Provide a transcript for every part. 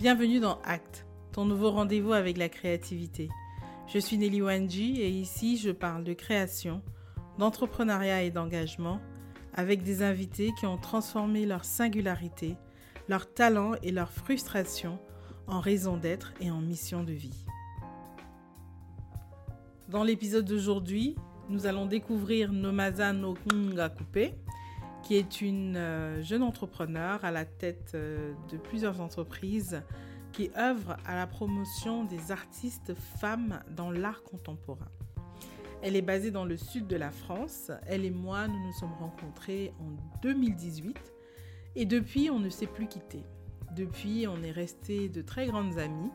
Bienvenue dans Act, ton nouveau rendez-vous avec la créativité. Je suis Nelly Wanji et ici je parle de création, d'entrepreneuriat et d'engagement avec des invités qui ont transformé leur singularité, leur talent et leur frustration en raison d'être et en mission de vie. Dans l'épisode d'aujourd'hui, nous allons découvrir Nomaza Nokunga Coupé, qui est une euh, jeune entrepreneur à la tête euh, de plusieurs entreprises qui œuvre à la promotion des artistes femmes dans l'art contemporain. Elle est basée dans le sud de la France. Elle et moi, nous nous sommes rencontrés en 2018 et depuis, on ne s'est plus quitté. Depuis, on est restés de très grandes amies,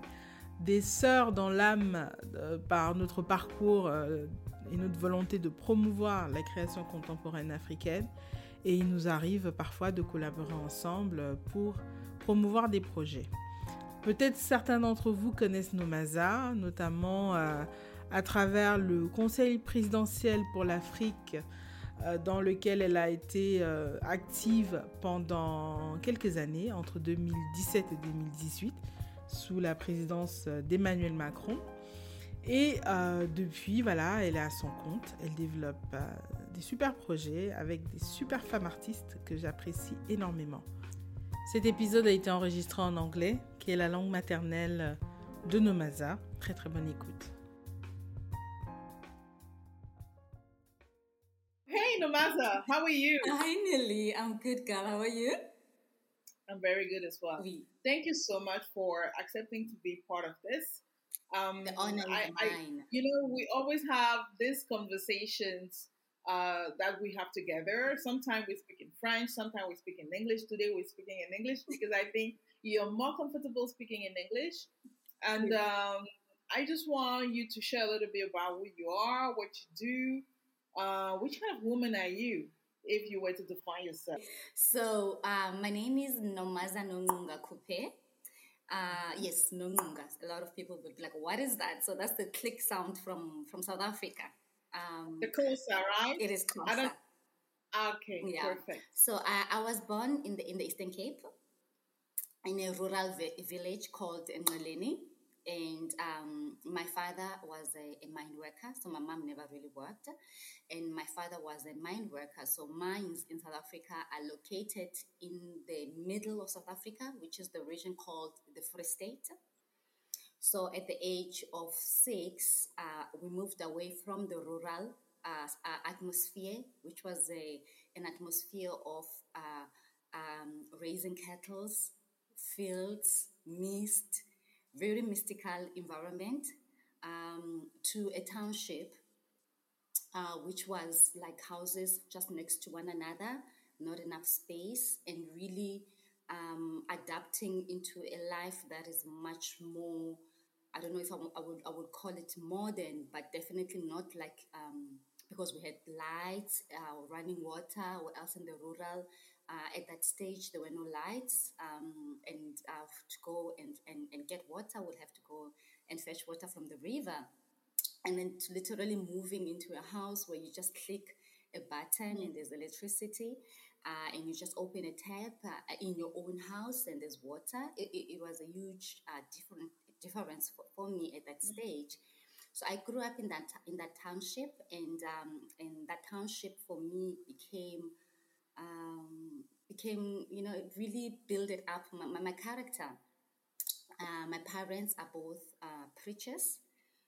des sœurs dans l'âme euh, par notre parcours et notre volonté de promouvoir la création contemporaine africaine. Et il nous arrive parfois de collaborer ensemble pour promouvoir des projets. Peut-être certains d'entre vous connaissent Nomaza, notamment euh, à travers le Conseil présidentiel pour l'Afrique, euh, dans lequel elle a été euh, active pendant quelques années, entre 2017 et 2018, sous la présidence d'Emmanuel Macron. Et depuis, voilà, elle est à son compte. Elle développe des super projets avec des super femmes artistes que j'apprécie énormément. Cet épisode a été enregistré en anglais, qui est la langue maternelle de Nomaza. Très très bonne écoute. Hey Nomaza, how are you? Hi Nelly, I'm good girl. How are you? I'm very good as well. Oui. Thank you so much for accepting to be part of this. Um, the honor I, I, you know, we always have these conversations uh, that we have together. Sometimes we speak in French, sometimes we speak in English. Today we're speaking in English because I think you're more comfortable speaking in English. And um, I just want you to share a little bit about who you are, what you do, uh, which kind of woman are you? If you were to define yourself. So, um, my name is Nomaza Nongqunga Coupez. Uh, yes, Nongqunga. A lot of people would be like, what is that? So that's the click sound from, from South Africa. Um, the Xhosa, right? It is Xhosa. Okay, yeah. perfect. So I, I was born in the in the Eastern Cape, in a rural vi- village called Ngqeleni and um, my father was a, a, mine worker, so my mom never really worked, and my father was a mine worker. So mines in South Africa are located in the middle of South Africa, which is the region called the Free State. So at the age of six, uh, we moved away from the rural uh, uh atmosphere, which was a, an atmosphere of uh, um, raising cattle, fields, mist very mystical environment um, to a township, uh, which was like houses just next to one another, not enough space, and really um, adapting into a life that is much more. I don't know if I, would I would call it modern, but definitely not like um, because we had lights, uh, running water, or else in the rural uh, at that stage, there were no lights, um, and uh, to go and, and, and get water, would have to go and fetch water from the river. And then literally moving into a house where you just click a button and there's electricity, uh, and you just open a tap uh, in your own house and there's water. It, it, it was a huge uh, different difference for, for me at that stage. So I grew up in that in that township, and um, and that township for me became um, became, you know, it really built it up my, my, my character. Uh, my parents are both uh, preachers,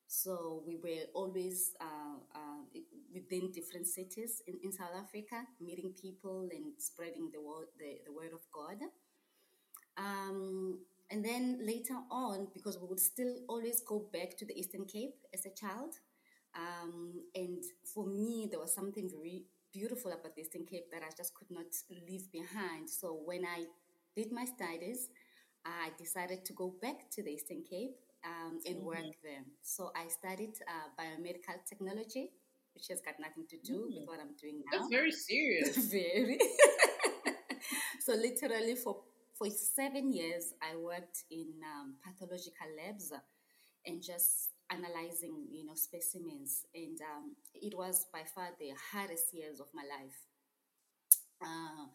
so we were always uh, uh within different cities in, in South Africa, meeting people and spreading the word, the, the word of God. Um, and then later on, because we would still always go back to the Eastern Cape as a child, um, and for me, there was something very beautiful about the Eastern Cape that I just could not leave behind. So when I did my studies, I decided to go back to the Eastern Cape um, and mm-hmm. work there. So I studied uh, biomedical technology, which has got nothing to do mm-hmm. with what I'm doing now. That's very serious. very. so literally for for seven years, I worked in um, pathological labs and just analyzing, you know, specimens, and um, it was by far the hardest years of my life. Uh,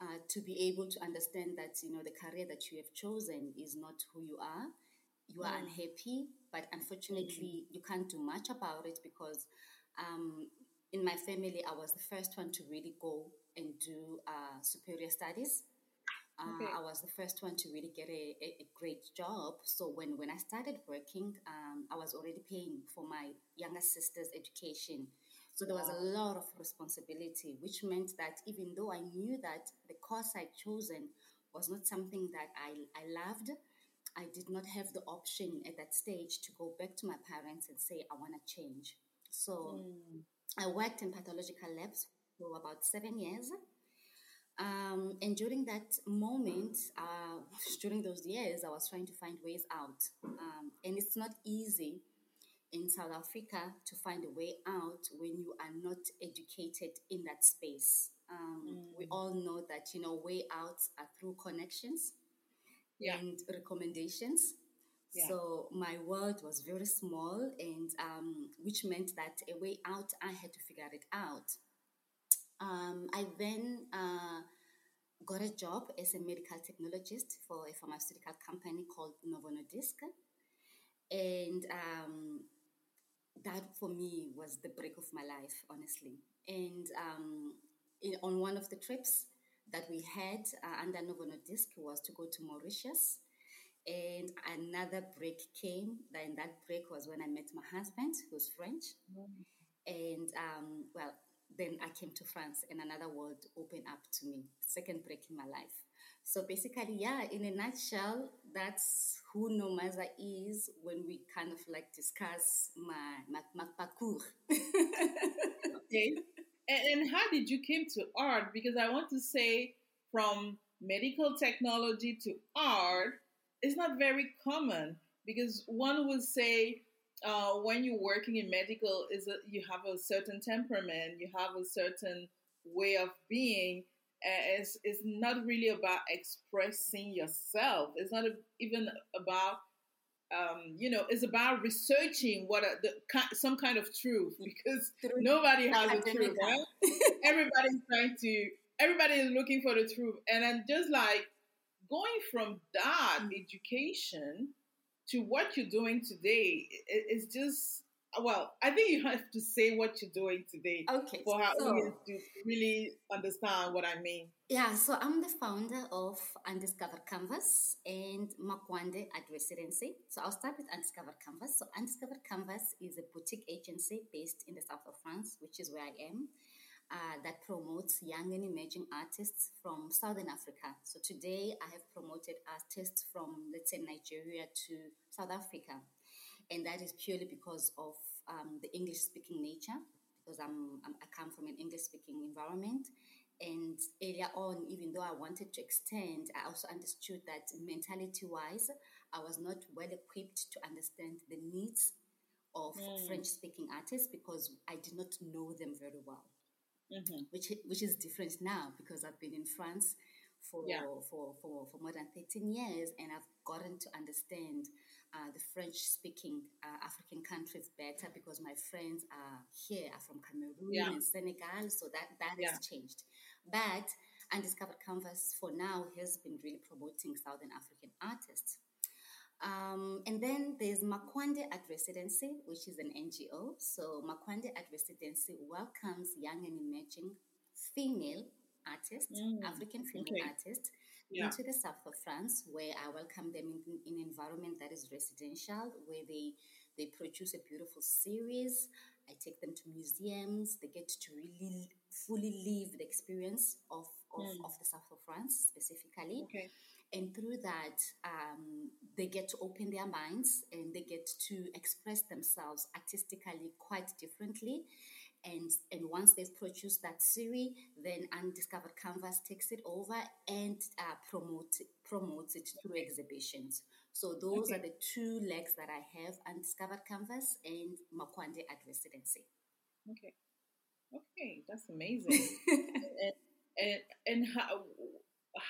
uh, to be able to understand that you know the career that you have chosen is not who you are. You are Mm. unhappy, but unfortunately, you can't do much about it because um, in my family, I was the first one to really go and do uh, superior studies. Uh, Okay. I was the first one to really get a, a, a great job. So when, when I started working, um, I was already paying for my younger sister's education. So there was a lot of responsibility, which meant that even though I knew that the course I'd chosen was not something that I, I loved, I did not have the option at that stage to go back to my parents and say, I want to change. So I worked in pathological labs for about seven years. Um, and during that moment, uh, during those years, I was trying to find ways out. Um, and it's not easy in South Africa to find a way out when you are not educated in that space. Um, We all know that, you know, way outs are through connections Yeah. and recommendations. Yeah. So my world was very small, and um, which meant that a way out, I had to figure it out. Um, I then uh, got a job as a medical technologist for a pharmaceutical company called Novo Nordisk, and um, that for me was the break of my life, honestly. And um, in, on one of the trips that we had uh, under Novo Nordisk was to go to Mauritius. And another break came. And that break was when I met my husband, who's French. And um, well, then I came to France, and another world opened up to me. Second break in my life. So basically, yeah, in a nutshell, that's who Nomaza is when we kind of like discuss my my, my parcours. Okay. And, and how did you came to art? Because I want to say from medical technology to art, it's not very common. Because one would say uh, when you're working in medical, is that you have a certain temperament, you have a certain way of being. and It's, it's not really about expressing yourself. It's not a, even about um, you know, it's about researching what a, the some kind of truth because nobody has the truth. Right? Everybody's trying to. Everybody is looking for the truth, and then just like going from that education to what you're doing today, it's just well. I think you have to say what you're doing today Okay, for our so audience to really understand what I mean. yeah, so I'm the founder of Undiscovered Canvas and Makwande Art Residency. So I'll start with Undiscovered Canvas. So Undiscovered Canvas is a boutique agency based in the south of France, which is where I am. Uh, that promotes young and emerging artists from Southern Africa. So today I have promoted artists from, let's say, Nigeria to South Africa. And that is purely because of um, the English speaking nature, because I'm, I'm, I come from an English speaking environment. And earlier on, even though I wanted to extend, I also understood that mentality wise, I was not well equipped to understand the needs of Mm. French speaking artists because I did not know them very well hmm which which is different now because I've been in France for Yeah. for, for, for more than 13 years and I've gotten to understand uh, the French speaking uh, African countries better because my friends are here are from Cameroon Yeah. and Senegal so that that Yeah. has changed but Undiscovered Canvas for now has been really promoting Southern African artists um, and then there's Makwande Art Residency, which is an NGO. So Makwande Art Residency welcomes young and emerging female artists, Mm, African female okay. artists, Yeah. into the south of France, where I welcome them in, in an environment that is residential, where they they produce a beautiful series. I take them to museums. They get to really fully live the experience of, of, Mm. of the south of France specifically Okay. And through that um, they get to open their minds and they get to express themselves artistically quite differently and and once they've produced that series then undiscovered canvas takes it over and uh, promote promotes it through exhibitions so those Okay. are the two legs that i have undiscovered canvas and Makwande Art Residency Okay. Okay, that's amazing. and, and and how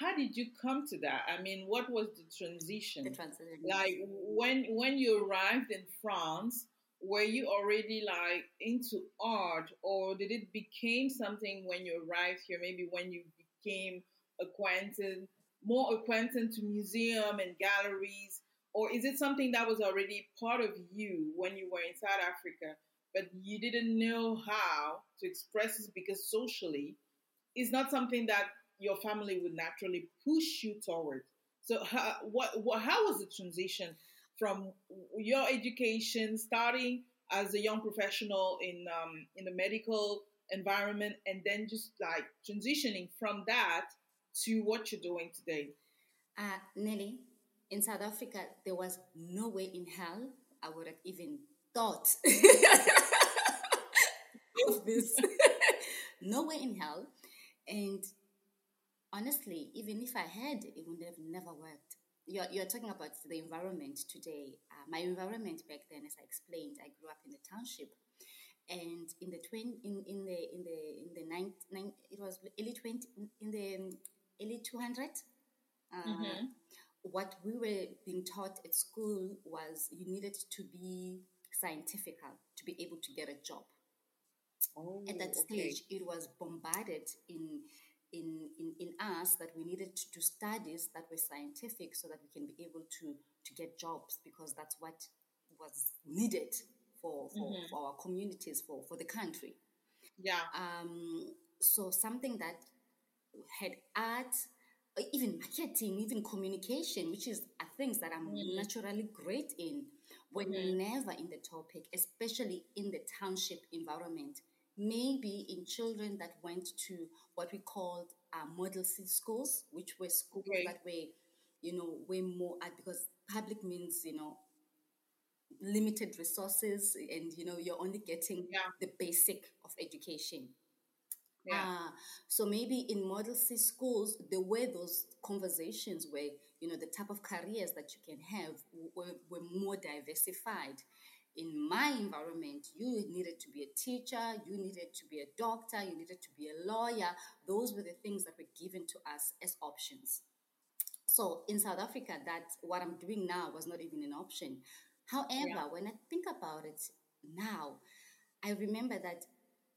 how did you come to that? I mean, what was the transition? the transition like when when you arrived in France, were you already like into art, or did it became something when you arrived here? Maybe when you became acquainted, more acquainted to museum and galleries, or is it something that was already part of you when you were in South Africa, but you didn't know how to express it because socially, it's not something that your family would naturally push you toward. So, how, what, what, how was the transition from your education, starting as a young professional in um, in the medical environment, and then just like transitioning from that to what you're doing today? Uh, Nelly, in South Africa, there was no way in hell I would have even thought of this. no way in hell. And honestly, even if I had, it would have never worked. You're, you're talking about the environment today. Uh, my environment back then, as I explained, I grew up in the township, and in the twen, in, in the in the in the nine, nine it was early twenty in the early two hundred. Uh, mm-hmm. What we were being taught at school was you needed to be scientific to be able to get a job. Oh, at that stage, it was bombarded in in, in, in us that we needed to do studies that were scientific so that we can be able to, to get jobs because that's what was needed for, for, mm-hmm. for our communities, for, for the country. Yeah. Um, so something that had art, even marketing, even communication, which is things that I'm mm-hmm. naturally great in, were mm-hmm. never in the topic, especially in the township environment maybe in children that went to what we called uh, model C schools, which were schools that were, you know, way more at because public means, you know, limited resources and you know you're only getting yeah. the basic of education. Yeah. Uh, so maybe in model C schools, there were those conversations where you know the type of careers that you can have were, were more diversified in my environment, you needed to be a teacher, you needed to be a doctor, you needed to be a lawyer. Those were the things that were given to us as options. So in South Africa, that what I'm doing now was not even an option. However, yeah. when I think about it now, I remember that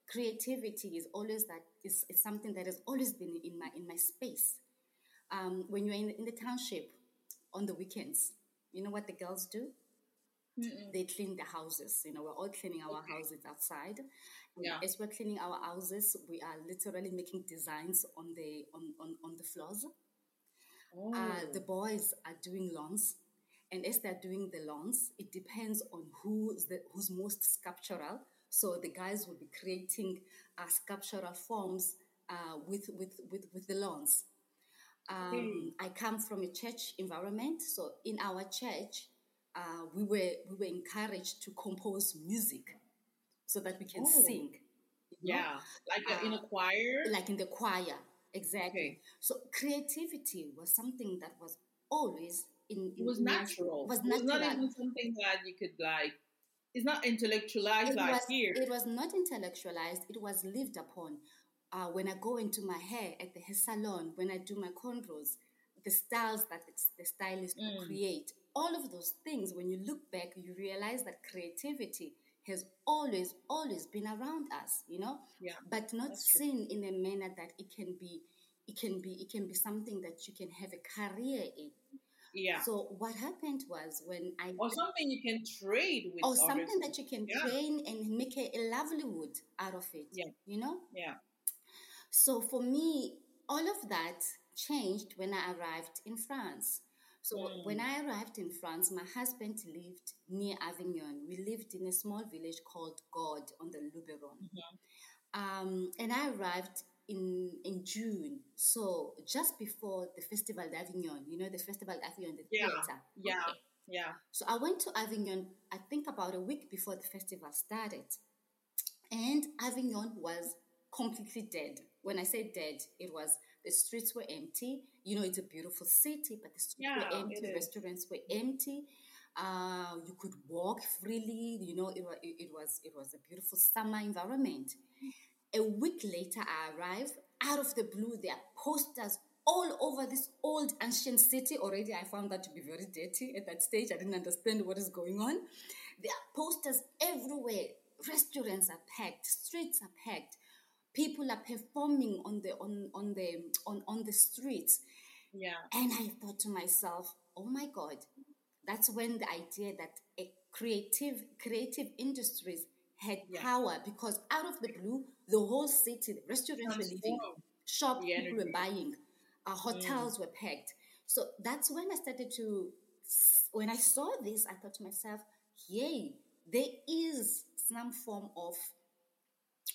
creativity is always that is, is something that has always been in my in my space. Um, when you're in, in the township on the weekends, you know what the girls do? Mm-mm. They clean the houses. You know, we're all cleaning our okay. houses outside. Yeah. As we're cleaning our houses, we are literally making designs on the on on, on the floors. Oh. Uh, the boys are doing lawns, and as they're doing the lawns, it depends on who's the who's most sculptural. So the guys will be creating uh, sculptural forms uh, with, with with with the lawns. Um, I come from a church environment, so in our church, uh, we were we were encouraged to compose music so that we can oh. sing. Yeah, know? like uh, in a choir. Like in the choir, exactly. Okay. So creativity was something that was always in. in it was natural. Was natural. It was not even something that you could like. It's not intellectualized it like was, here. It was not intellectualized. It was lived upon. Uh, when I go into my hair at the hair salon, when I do my cornrows, the styles that the stylist mm. will create all of those things, when you look back, you realize that creativity has always, always been around us, you know? Yeah. But not seen in a manner that it can be it can be it can be something that you can have a career in. Yeah. So what happened was when I or something you can trade with, or something that you can yeah. train and make a, a livelihood out of it. Yeah. You know. Yeah. So for me, all of that changed when I arrived in France. So mm. when I arrived in France, my husband lived near Avignon. We lived in a small village called God on the Luberon. Mm-hmm. Um, and I arrived in in June, so just before the Festival d'Avignon. You know the Festival d'Avignon, the yeah. theater. Yeah, okay. yeah. So I went to Avignon. I think about a week before the festival started, and Avignon was completely dead. When I say dead, it was the streets were empty. You know, it's a beautiful city, but the streets yeah, were empty. Restaurants were empty. Uh, you could walk freely. You know, it was, it, was it was a beautiful summer environment. A week later, I arrived. Out of the blue, there are posters all over this old ancient city. Already, I found that to be very dirty at that stage. I didn't understand what is going on. There are posters everywhere. Restaurants are packed. Streets are packed People are performing on the on on the on, on the streets. Yeah. And I thought to myself, oh my God, that's when the idea that a creative creative industries had Yeah. power because out of the blue, the whole city, restaurants were leaving, Transform. shop people were buying, uh, hotels were packed. So that's when I started to, when I saw this, I thought to myself, yay, there is some form of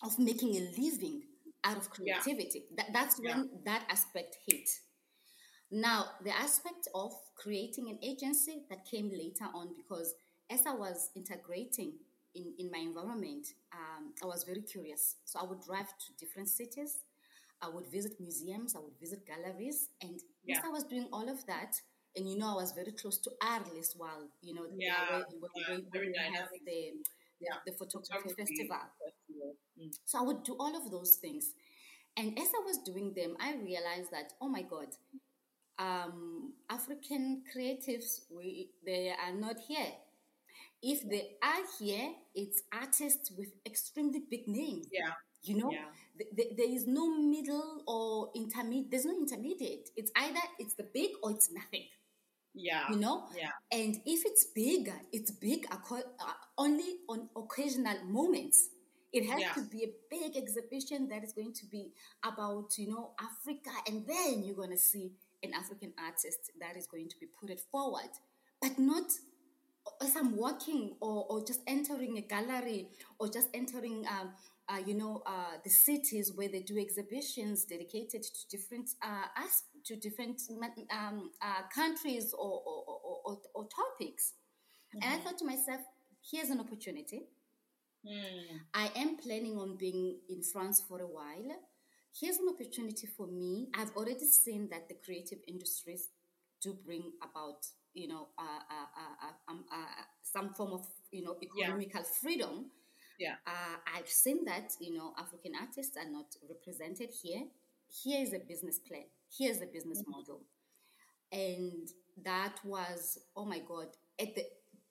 of making a living out of Yeah. creativity. That, that's when that aspect hit. Now, the aspect of creating an agency that came later on because as I was integrating in, in my environment, um, I was very curious. So I would drive to different cities, I would visit museums, I would visit galleries, and as I was doing all of that, and you know, I was very close to Arles as well, you know, Yeah, where, where, yeah, where, we have the, the, the photography Photography festival. Mm. So I would do all of those things. And as I was doing them, I realized that, oh my God, um, African creatives, we, they are not here. If they are here, it's artists with extremely big names. Yeah. You know, Yeah. Th- th- there is no middle or intermediate. There's no intermediate. It's either it's the big or it's nothing. Yeah. You know, Yeah. and if it's big, it's big uh, only on occasional moments. It has Yeah. to be a big exhibition that is going to be about, you know, Africa, and then you're going to see an African artist that is going to be put it forward, but not as I'm walking or, or just entering a gallery or just entering, um, uh, you know, uh, the cities where they do exhibitions dedicated to different uh, as- to different um, uh, countries or, or, or, or, or topics. And I thought to myself, here's an opportunity. Mm. I am planning on being in France for a while. Here's an opportunity for me. I've already seen that the creative industries do bring about, you know, uh, uh, um, uh, some form of, you know, Yeah. economical freedom. Yeah. Uh, I've seen that, you know, African artists are not represented here. Here is a business plan. Here's a business model. And that was, oh my God, at the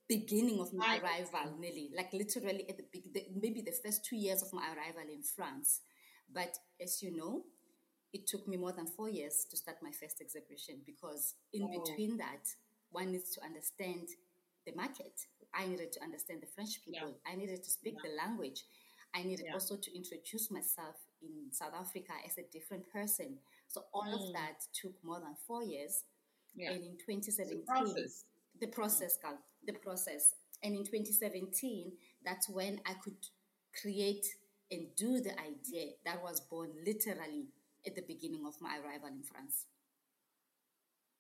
beginning of my arrival, Nelly, like literally at the, the maybe the first two years of my arrival in France. But as you know, it took me more than four years to start my first exhibition because in Oh. between that, one needs to understand the market. I needed to understand the French Yeah. people. I needed to speak the language. I needed Yeah. also to introduce myself in South Africa as a different person. So all of Mm. that took more than four years. Yeah. And in 2017, process. the process, girl, the process. And in 2017, that's when I could create and do the idea that was born literally at the beginning of my arrival in France.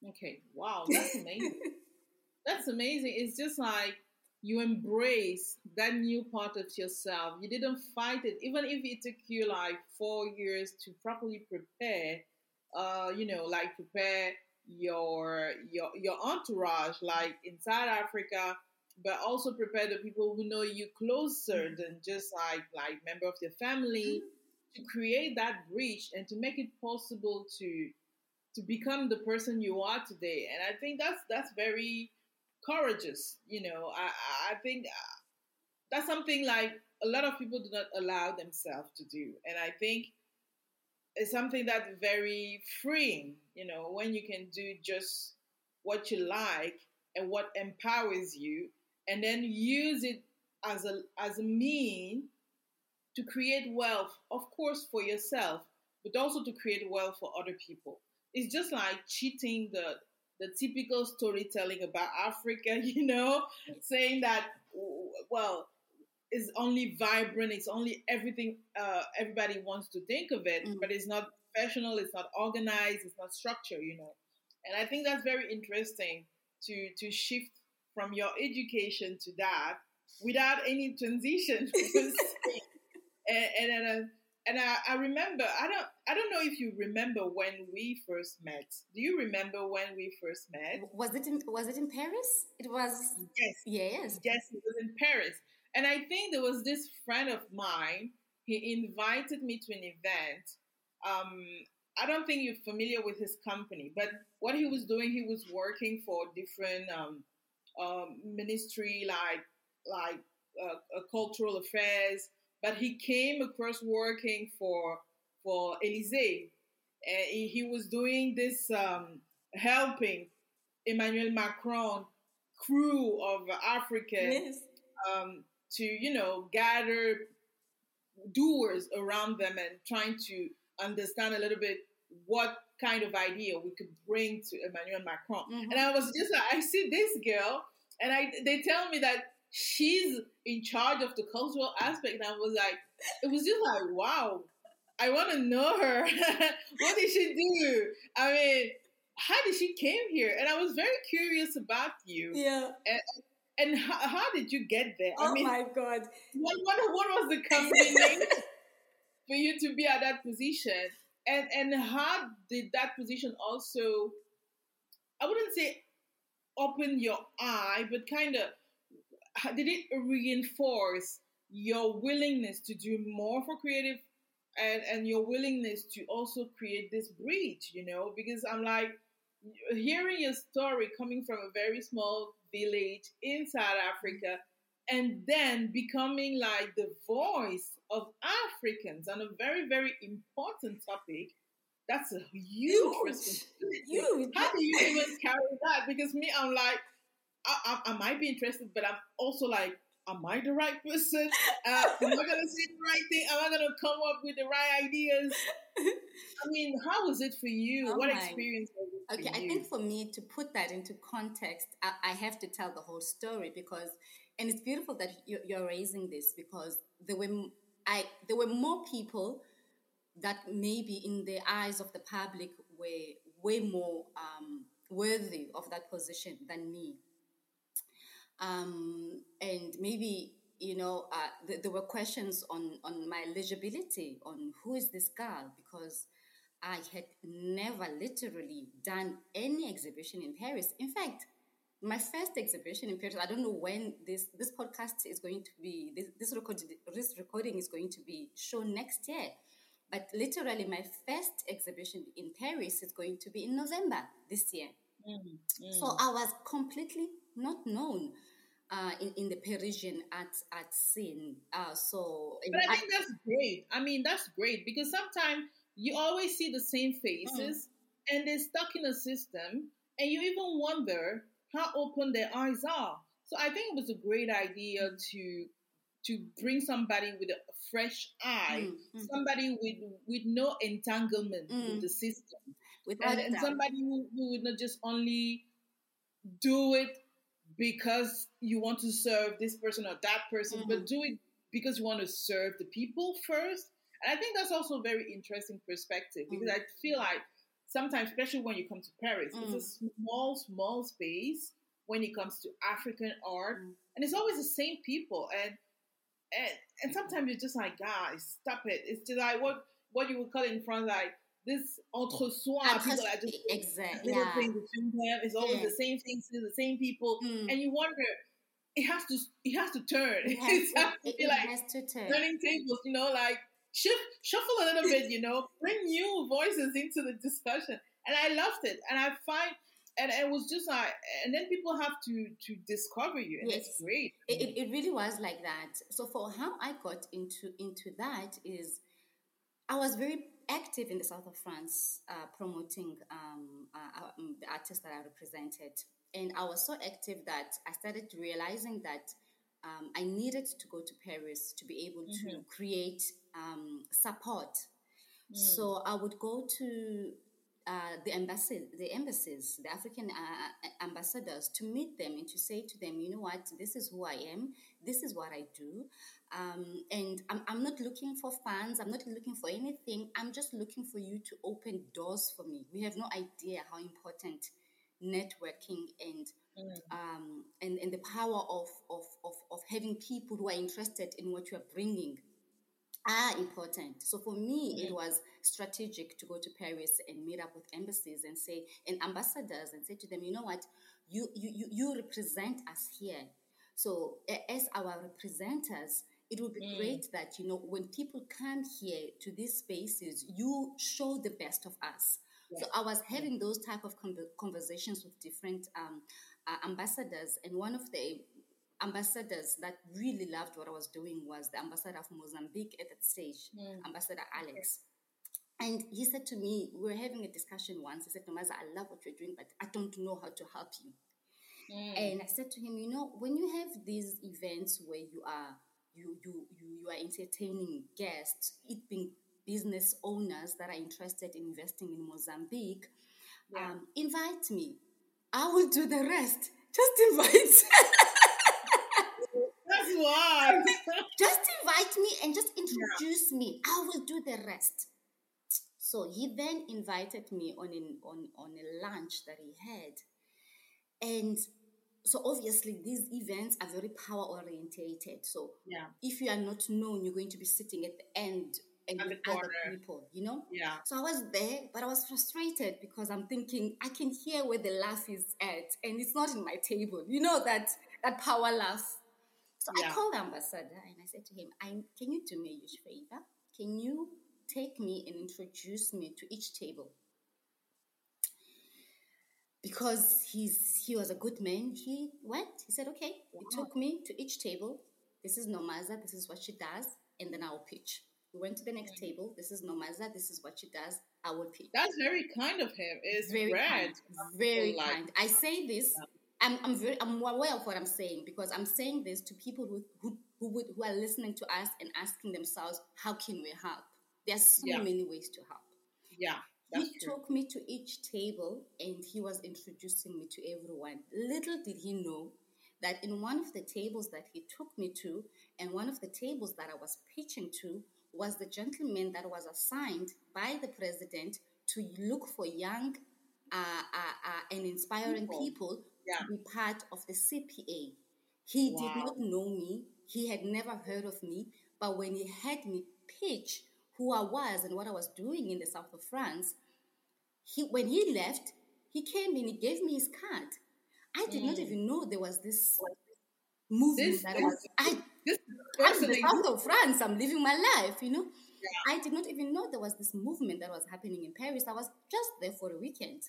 Okay. Wow. That's amazing. that's amazing. It's just like you embrace that new part of yourself. You didn't fight it, even if it took you like four years to properly prepare. Uh, you know, like prepare your your your entourage, like in South Africa, but also prepare the people who know you closer than just like like member of your family. To create that bridge and to make it possible to to become the person you are today. And i think that's that's very courageous you know. I i I think uh, that's something like a lot of people do not allow themselves to do. And i think it's something that's very freeing you know when you can do just what you like and what empowers you and then use it as a as a mean to create wealth of course for yourself but also to create wealth for other people. It's just like cheating the the typical storytelling about Africa, you know, saying that well, it's only vibrant, it's only everything uh, everybody wants to think of it, Mm. but it's not professional, it's not organized, it's not structured, you know. And I think that's very interesting to to shift from your education to that without any transition. and and, and, uh, and I, I remember I don't I don't know if you remember when we first met. Do you remember when we first met? Was it in, was it in Paris? It was Yes, yes. yes, it was in Paris. And I think there was this friend of mine. He invited me to an event. Um, I don't think you're familiar with his company, but what he was doing, he was working for different um, um, ministry, like like uh, uh, cultural affairs, but he came across working for for Elysee. He, he, was doing this um, helping Emmanuel Macron crew of Africans yes. um, to you know gather doers around them and trying to understand a little bit what kind of idea we could bring to Emmanuel Macron. Mm-hmm. And I was just like, I see this girl, and I they tell me that she's in charge of the cultural aspect. And I was like, it was just like, wow, I want to know her. what did she do? I mean, how did she came here? And I was very curious about you. Yeah. And, and how, how did you get there? Oh I mean, my God. What, what, what was the combination for you to be at that position? And, and how did that position also, I wouldn't say open your eye, but kind of did it reinforce your willingness to do more for creative and and your willingness to also create this bridge you know because i'm like hearing your story coming from a very small village in south africa and then becoming like the voice of africans on a very very important topic that's a huge, huge. responsibility huge. how do you even carry that because me i'm like I, I, I, might be interested, but I'm also like, am I the right person? Uh, am I going to say the right thing? Am I going to come up with the right ideas? I mean, how was it for you? Oh what my. experience was it Okay, I think for me to put that into context, I, I, have to tell the whole story because, and it's beautiful that you're, you're raising this because there were I there were more people that maybe in the eyes of the public were way more um, worthy of that position than me um, and maybe you know uh, th- there were questions on on my eligibility on who is this girl because I had never literally done any exhibition in Paris. In fact, my first exhibition in Paris, I don't know when this this podcast is going to be this this, record, this recording is going to be shown next year. But literally, my first exhibition in Paris is going to be in November this year. Mm, mm. So I was completely not known uh, in, in the Parisian art art scene. Uh, so, but I think that's great. I mean, that's great because sometimes you always see the same faces, mm. and they're stuck in a system, and you even wonder how open their eyes are. So I think it was a great idea to to bring somebody with a fresh eye, mm. somebody with with no entanglement with mm. the system, Without and, and somebody who, who would not just only do it because you want to serve this person or that person, mm-hmm. but do it because you want to serve the people first. And I think that's also a very interesting perspective because mm-hmm. I feel like sometimes, especially when you come to Paris, mm-hmm. it's a mm. small, small space when it comes to African art, mm. and it's always the same people. And and and sometimes you're just like, guys, stop it. It's just like what what you would call it in France, like this entre soi, people are just exactly yeah. things between them. It's always yeah. the same things to the same people, mm. and you wonder. It has to. It has to turn. It has, it has to, be like has to turn. turning tables. You know, like shift, shuffle a little bit. You know, bring new voices into the discussion, and I loved it. And I find and it was just like and then people have to to discover you and yes. it's great it, it really was like that so for how i got into into that is i was very active in the south of France, uh, promoting um, uh, um, the artists that I represented. And I was so active that I started realizing that um, I needed to go to Paris to be able to mm-hmm. create um, support. Mm. So I would go to uh, the embassy, the embassies, the African uh, ambassadors, to meet them and to say to them, you know what, this is who I am, this is what I do, um, and I'm, I'm not looking for fans, I'm not looking for anything. I'm just looking for you to open doors for me. We have no idea how important networking and mm. um, and, and the power of, of, of, of having people who are interested in what you are bringing are important. So for me, mm-hmm. it was strategic to go to Paris and meet up with embassies and say, and ambassadors and say to them, you know what, you, you, you represent us here. So as our representatives, it would be mm. great that, you know, when people come here to these spaces, you show the best of us. Yeah. So I was having yeah. those type of conversations with different um, uh, ambassadors, and one of the ambassadors that really loved what I was doing was the ambassador of Mozambique at that stage, Mm. Ambassador Alex. And he said to me, we were having a discussion once. He said, Nomaza, I love what you're doing, but I don't know how to help you. Mm. And I said to him, you know, when you have these events where you are you you you, you are entertaining guests, it being business owners that are interested in investing in Mozambique, Yeah. um, invite me. I will do the rest. Just invite. That's why. just invite me and just introduce me. I will do the rest. So he then invited me on an, on on a lunch that he had, and so obviously these events are very power orientated. So yeah. if you are not known, you're going to be sitting at the end and with the other people, you know. Yeah. So I was there, but I was frustrated because I'm thinking I can hear where the laugh is at, and it's not in my table. You know that that power laugh. So I called the ambassador and I said to him, I, "Can you do me a huge favor? Can you take me and introduce me to each table?" Because he's he was a good man. He went. He said, "Okay." He took me to each table. This is Nomaza. This is what she does, and then I'll pitch. We went to the next table. This is Nomaza. This is what she does. I will pitch That's very kind of him. It's very rare. kind. Very like- kind. I say this. I'm, I'm very I'm aware of what I'm saying because I'm saying this to people who who who, would, who are listening to us and asking themselves, how can we help? There's so Yeah. many ways to help. Yeah. That's he true. took me to each table and he was introducing me to everyone. Little did he know that in one of the tables that he took me to, and one of the tables that I was pitching to, was the gentleman that was assigned by the president to look for young uh, uh, uh, and inspiring People. people, Yeah. to be part of the CPA. He did not know me, he had never heard of me, but when he had me pitch who I was and what I was doing in the south of France, he when he left, he came in, he gave me his card. I did not Mm. even know there was this movement This- that this- was. I, This I'm in the south of France. I'm living my life, you know. I did not even know there was this movement that was happening in Paris. I was just there for a weekend.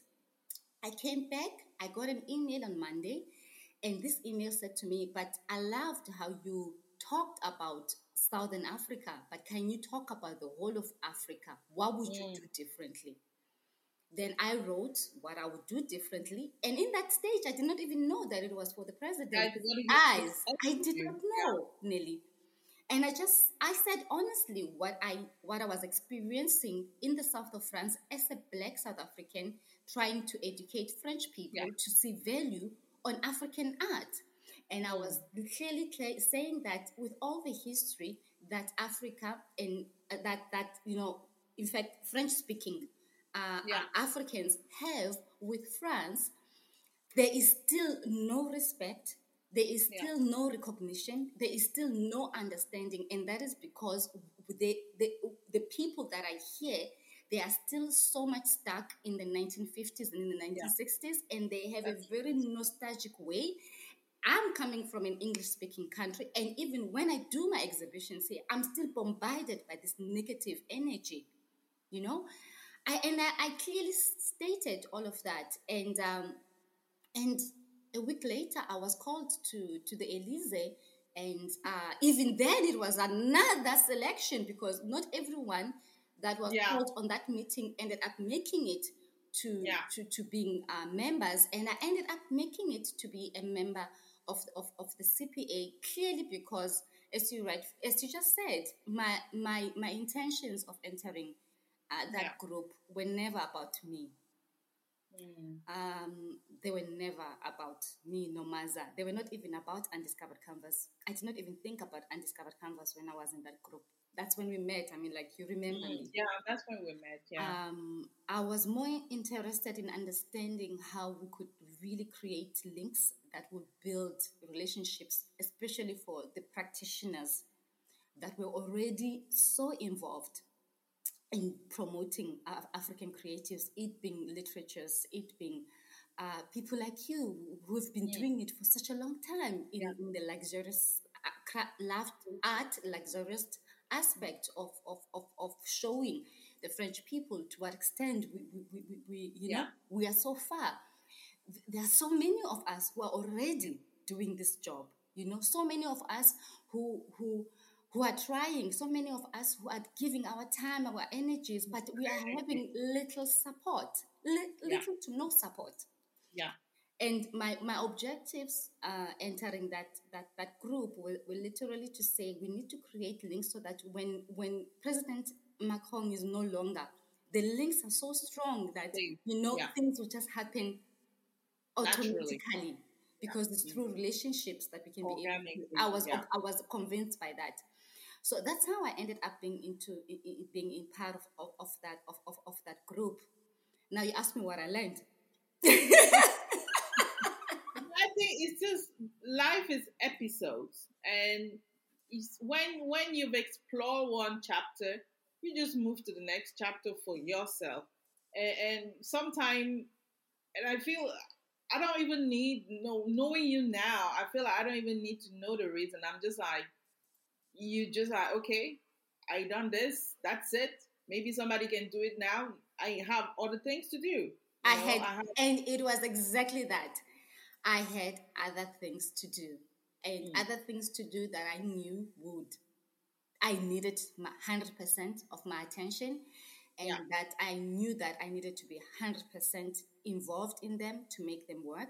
I came back. I got an email on Monday, and this email said to me, "But I loved how you talked about Southern Africa. But can you talk about the whole of Africa? What would you do differently?" Then I wrote what I would do differently, and in that stage, I did not even know that it was for the president Guys, what do you- eyes. I did not know, Nelly. And I just I said honestly what I what I was experiencing in the south of France as a black South African trying to educate French people Yeah. to see value on African art. And I was clearly clear, saying that with all the history that Africa and uh, that that you know, in fact, French speaking uh, Yeah. uh, Africans have with France, there is still no respect there is Yeah. still no recognition there is still no understanding and that is because the, the, the people that are here they are still so much stuck in the 1950s and in the 1960s and they have a very nostalgic way i'm coming from an english speaking country and even when i do my exhibitions here i'm still bombarded by this negative energy you know I, and I, I clearly stated all of that and um, and a week later, I was called to, to the Elysee, and uh, even then, it was another selection because not everyone that was Yeah. called on that meeting ended up making it to Yeah. to, to being uh, members, and I ended up making it to be a member of, of, of the CPA clearly because, as you right, as you just said, my my my intentions of entering uh, that Yeah. group were never about me Mm. um, they were never about me, Nomaza. They were not even about Undiscovered Canvas. I did not even think about Undiscovered Canvas when I was in that group. That's when we met. I mean, like, you remember me. Yeah, that's when we met. Yeah. Um, I was more interested in understanding how we could really create links that would build relationships, especially for the practitioners that were already so involved in promoting Af- African creatives, it being literatures, it being uh, people like you who've been doing it for such a long time in, in the luxurious uh, art, luxurious aspect of, of, of, of showing the French people to what extent we, we, we, we- we you know, we are so far. There are so many of us who are already doing this job. You know, so many of us who who who are trying, so many of us who are giving our time, our energies, but we are having little support, li- little yeah. to no support. Yeah. And my, my objectives uh, entering that, that, that group were, were literally to say we need to create links so that when, when President Macron is no longer, the links are so strong that, you know, yeah. things will just happen automatically. Naturally. Because it's through mm-hmm. relationships that we can be able to. I was, yeah. I was convinced by that. So that's how I ended up being into being in part of, of, of that of, of, of that group. Now you ask me what I learned. I think it's just life is episodes, and when when you've explored one chapter, you just move to the next chapter for yourself. And, and sometimes, and I feel I don't even need know knowing you now. I feel like I don't even need to know the reason. I'm just like you, just like okay, I done this. That's it. Maybe somebody can do it now. I have other things to do. I had, I had, and it was exactly that. I had other things to do and mm. other things to do that I knew would, I needed 100% of my attention and yeah. that I knew that I needed to be 100% involved in them to make them work.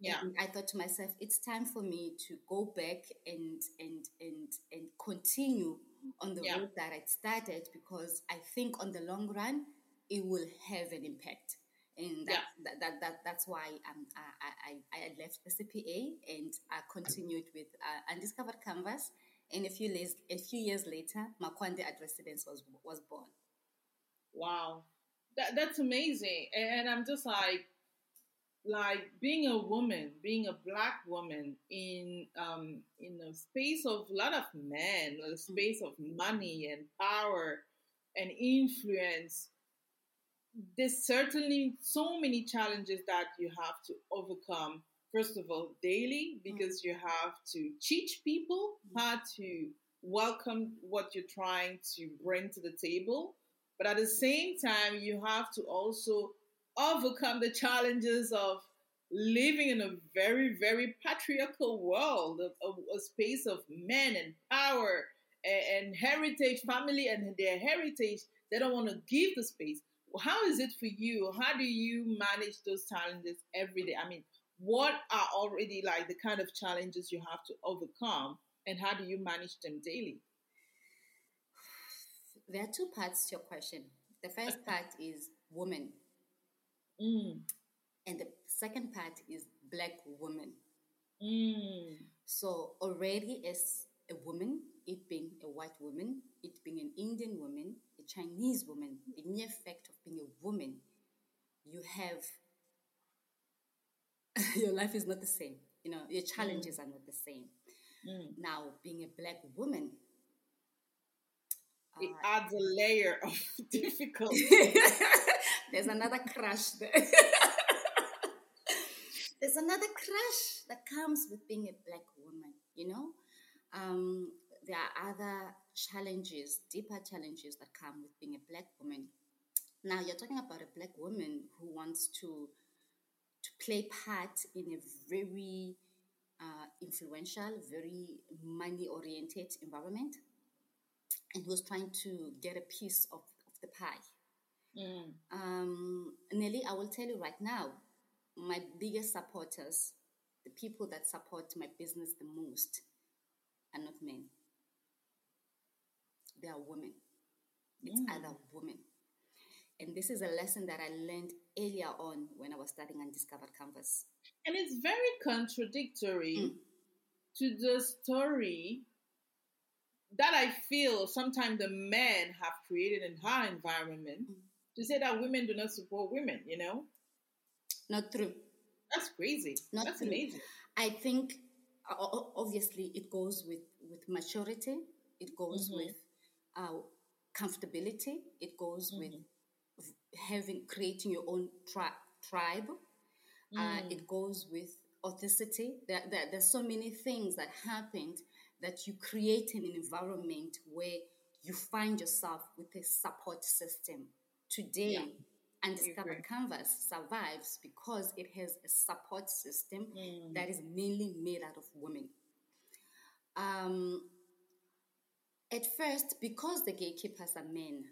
Yeah. And I thought to myself, it's time for me to go back and and and and continue on the yeah. road that I started because I think on the long run it will have an impact and that, yeah. that, that, that, that's why um, I, I, I left the CPA and I continued with uh, Undiscovered Canvas. And a few, years, a few years later, Makwande Art Residency was, was born. Wow. That, that's amazing. And I'm just like, like being a woman, being a black woman in um in a space of a lot of men, a mm. space of money and power and influence, there's certainly so many challenges that you have to overcome. First of all, daily, because mm. you have to teach people mm. how to welcome what you're trying to bring to the table. But at the same time, you have to also overcome the challenges of living in a very, very patriarchal world, a, a, a space of men and power and, and heritage, family and their heritage. They don't want to give the space how is it for you? How do you manage those challenges every day? I mean, what are already like the kind of challenges you have to overcome, and how do you manage them daily? There are two parts to your question. The first part is woman, mm. and the second part is black woman. Mm. So already as a woman, it being a white woman, it being an Indian woman, a Chinese woman, the mere fact of being a woman, you have your life is not the same. You know, your challenges mm. are not the same. Mm. Now, being a black woman, it adds a layer of difficulty. There's another crush there. There's another crush that comes with being a black woman, you know? Um, there are other challenges, deeper challenges that come with being a black woman. Now you're talking about a black woman who wants to to play part in a very uh, influential, very money oriented environment, and who's trying to get a piece of, of the pie. Mm. Um, Nelly, I will tell you right now, my biggest supporters, the people that support my business the most, are not men they are women. It's mm. other women. And this is a lesson that I learned earlier on when I was studying Undiscovered Canvas. And it's very contradictory mm. to the story that I feel sometimes the men have created in our environment mm. to say that women do not support women, you know? Not true. That's crazy. Not That's true. amazing. I think obviously it goes with, with maturity, it goes mm-hmm. with uh, comfortability. It goes mm-hmm. with having creating your own tri- tribe. Uh, mm. Uh, it goes with authenticity. There, there, there's so many things that happened that you create an environment where you find yourself with a support system. Today, yeah. Undiscovered Canvas survives because it has a support system mm. that is mainly made out of women. Um, at first, because the gatekeepers are men,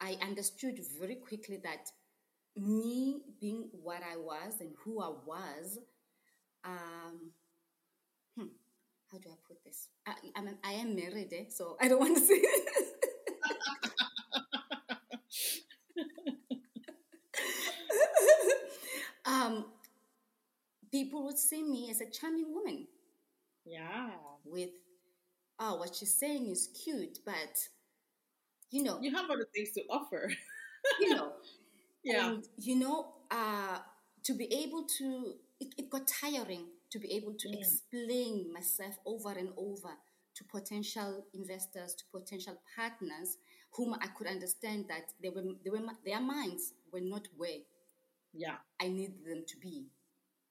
I understood very quickly that me being what I was and who I was, um, how do I put this? I, I'm, I am married, eh? so I don't want to say. um, people would see me as a charming woman. Yeah. With, oh, what she's saying is cute, but you know, you have other things to offer. you know, yeah. And, you know, uh, to be able to, it, it got tiring to be able to explain myself over and over to potential investors, to potential partners, whom I could understand that they were, they were, their minds were not where Yeah. I need them to be,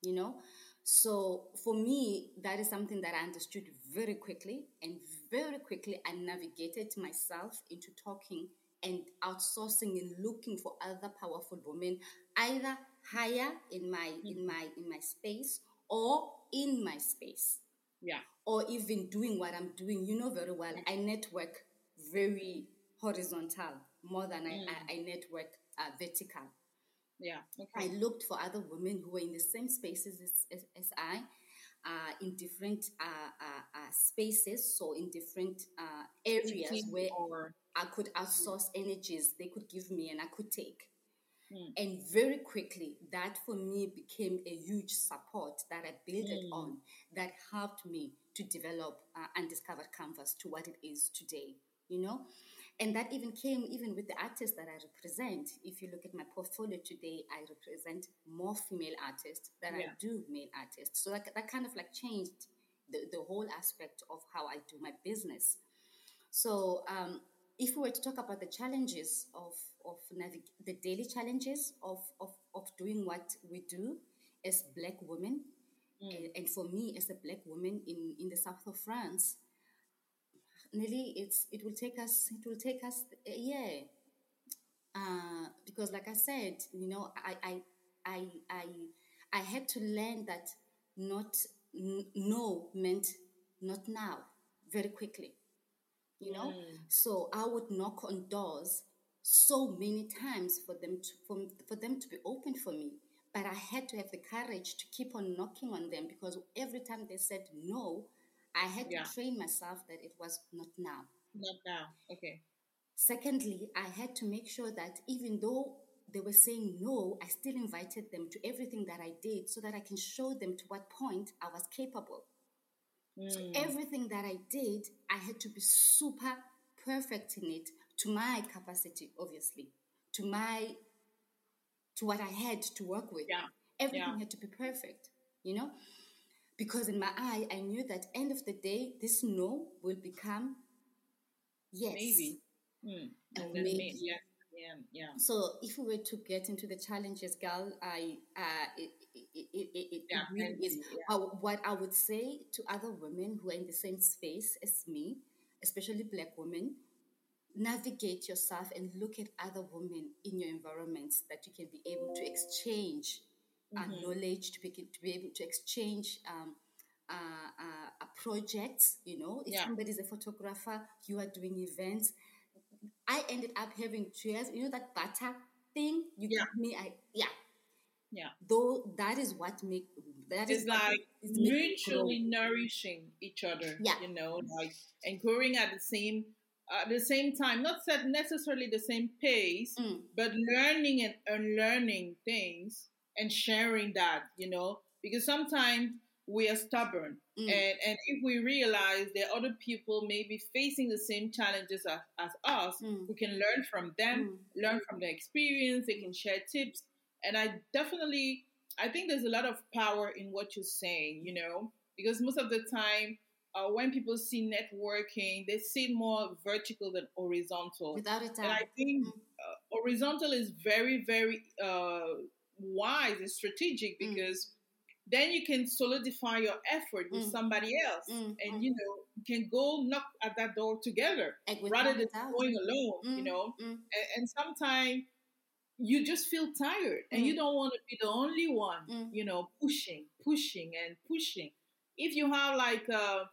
you know? So for me, that is something that I understood very quickly, and very quickly I navigated myself into talking and outsourcing and looking for other powerful women, either higher in my hmm. in my in my space or in my space, Yeah. or even doing what I'm doing. You know very well, I network very horizontal more than I, I, I network uh, vertical. Yeah. I looked for other women who were in the same spaces as, as, as I, uh, in different uh, uh, uh, spaces, so in different uh, areas where or I could outsource energies they could give me and I could take. Mm. And very quickly, that for me became a huge support that I built it Mm. on, that helped me to develop uh, Undiscovered Canvas to what it is today, you know? And that even came even with the artists that I represent. If you look at my portfolio today, I represent more female artists than I do male artists. So that, that kind of like changed the, the whole aspect of how I do my business. So, um, if we were to talk about the challenges of, of navig- the daily challenges of, of, of doing what we do as black women, and, and for me as a black woman in, in the south of France, Nelly, it's it will take us it will take us a year. Uh, because, like I said, you know, I I I I, I had to learn that not n- no meant not now very quickly you know mm. so i would knock on doors so many times for them to for, for them to be open for me but i had to have the courage to keep on knocking on them because every time they said no i had Yeah. to train myself that it was not now Not now. Okay. secondly i had to make sure that even though they were saying no i still invited them to everything that i did so that i can show them to what point i was capable so Mm. everything that I did, I had to be super perfect in it to my capacity, obviously, to my to what I had to work with. Yeah. Everything Yeah. had to be perfect, you know? Because in my eye, I knew that end of the day, this no will become yes. Maybe. Mm. And maybe. may- yeah. Yeah. Yeah. So if we were to get into the challenges, girl, I uh, it, it, it, it, it Yeah, really is. yeah. Uh, what I would say to other women who are in the same space as me, especially black women, navigate yourself and look at other women in your environments that you can be able to exchange uh, Mm-hmm. knowledge, to be, to be able to exchange um, uh, uh, uh, projects. You know, if Yeah. somebody's a photographer, you are doing events. I ended up having chairs. You know that butter thing you Yeah. give me. I yeah. Yeah. Though that is what make that is It's what like is mutually nourishing each other. Yeah. You know, like and growing at the same at the same time, not set necessarily the same pace, Mm. but learning and unlearning things and sharing that, you know, because sometimes we are stubborn. Mm. And, and if we realize are other people maybe facing the same challenges as, as us, Mm. we can learn from them, learn from their experience, they can share tips. And I definitely, I think there's a lot of power in what you're saying, you know, because most of the time, uh, when people see networking, they see more vertical than horizontal. without a doubt. And. I think uh, horizontal is very, very uh, wise and strategic Mm. because then you can solidify your effort with Mm. somebody else, Mm, and mm. you know you can go knock at that door together rather than going alone. You Mm, know, mm. and, and sometimes you just feel tired, and you Mm. don't want to be the only one. You know, pushing, pushing, and pushing. If you have like a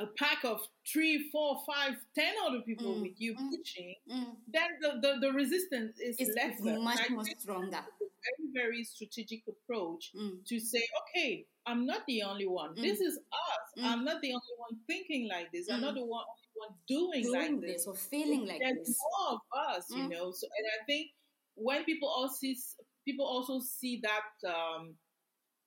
a pack of three, four, five, ten other people Mm, with you mm, pushing, Mm. then the, the, the resistance is It's lesser. much more stronger. a very, very strategic approach Mm. to say, okay, I'm not the only one. Mm. This is us. Mm. I'm not the only one thinking like this. I'm not the one, only one doing, Doing like this this. or feeling like There's this. more of us, you know. So, and I think when people also see, people also see that um,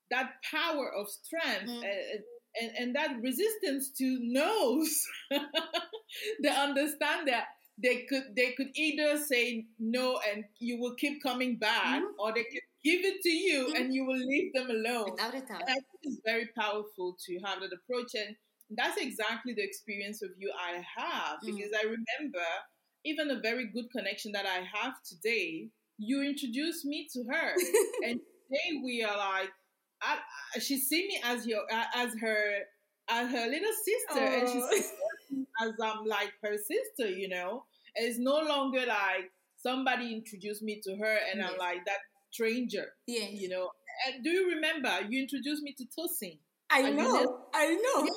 that power of strength uh, and, and that resistance to no's, they understand that they could they could either say no and you will keep coming back, Mhm. or they could give it to you Mhm. and you will leave them alone. Without a doubt. And I think it's very powerful to have that approach. And that's exactly the experience of you I have Mm. because I remember even a very good connection that I have today. You introduced me to her, and today we are like, I, she see me as your uh, as her as her little sister, and she Oh. sees me as I'm like her sister. You know, and it's no longer like somebody introduced me to her, and I'm like that stranger yes. you know. And do you remember you introduced me to Tosin? I and you know. know- I know.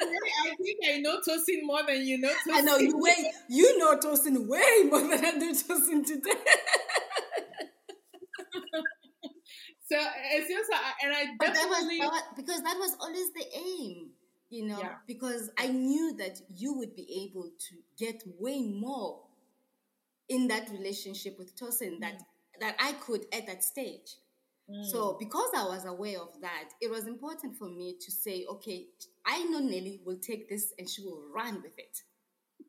I think I know Tosin more than you know Tosin. I know you way you know Tosin way more than I do Tosin today. So it's just, uh, and I But that was, definitely, that was because that was always the aim, you know. Yeah. Because I knew that you would be able to get way more in that relationship with Tosin that that I could at that stage. Mm. So because I was aware of that, it was important for me to say, okay, I know Nelly will take this and she will run with it.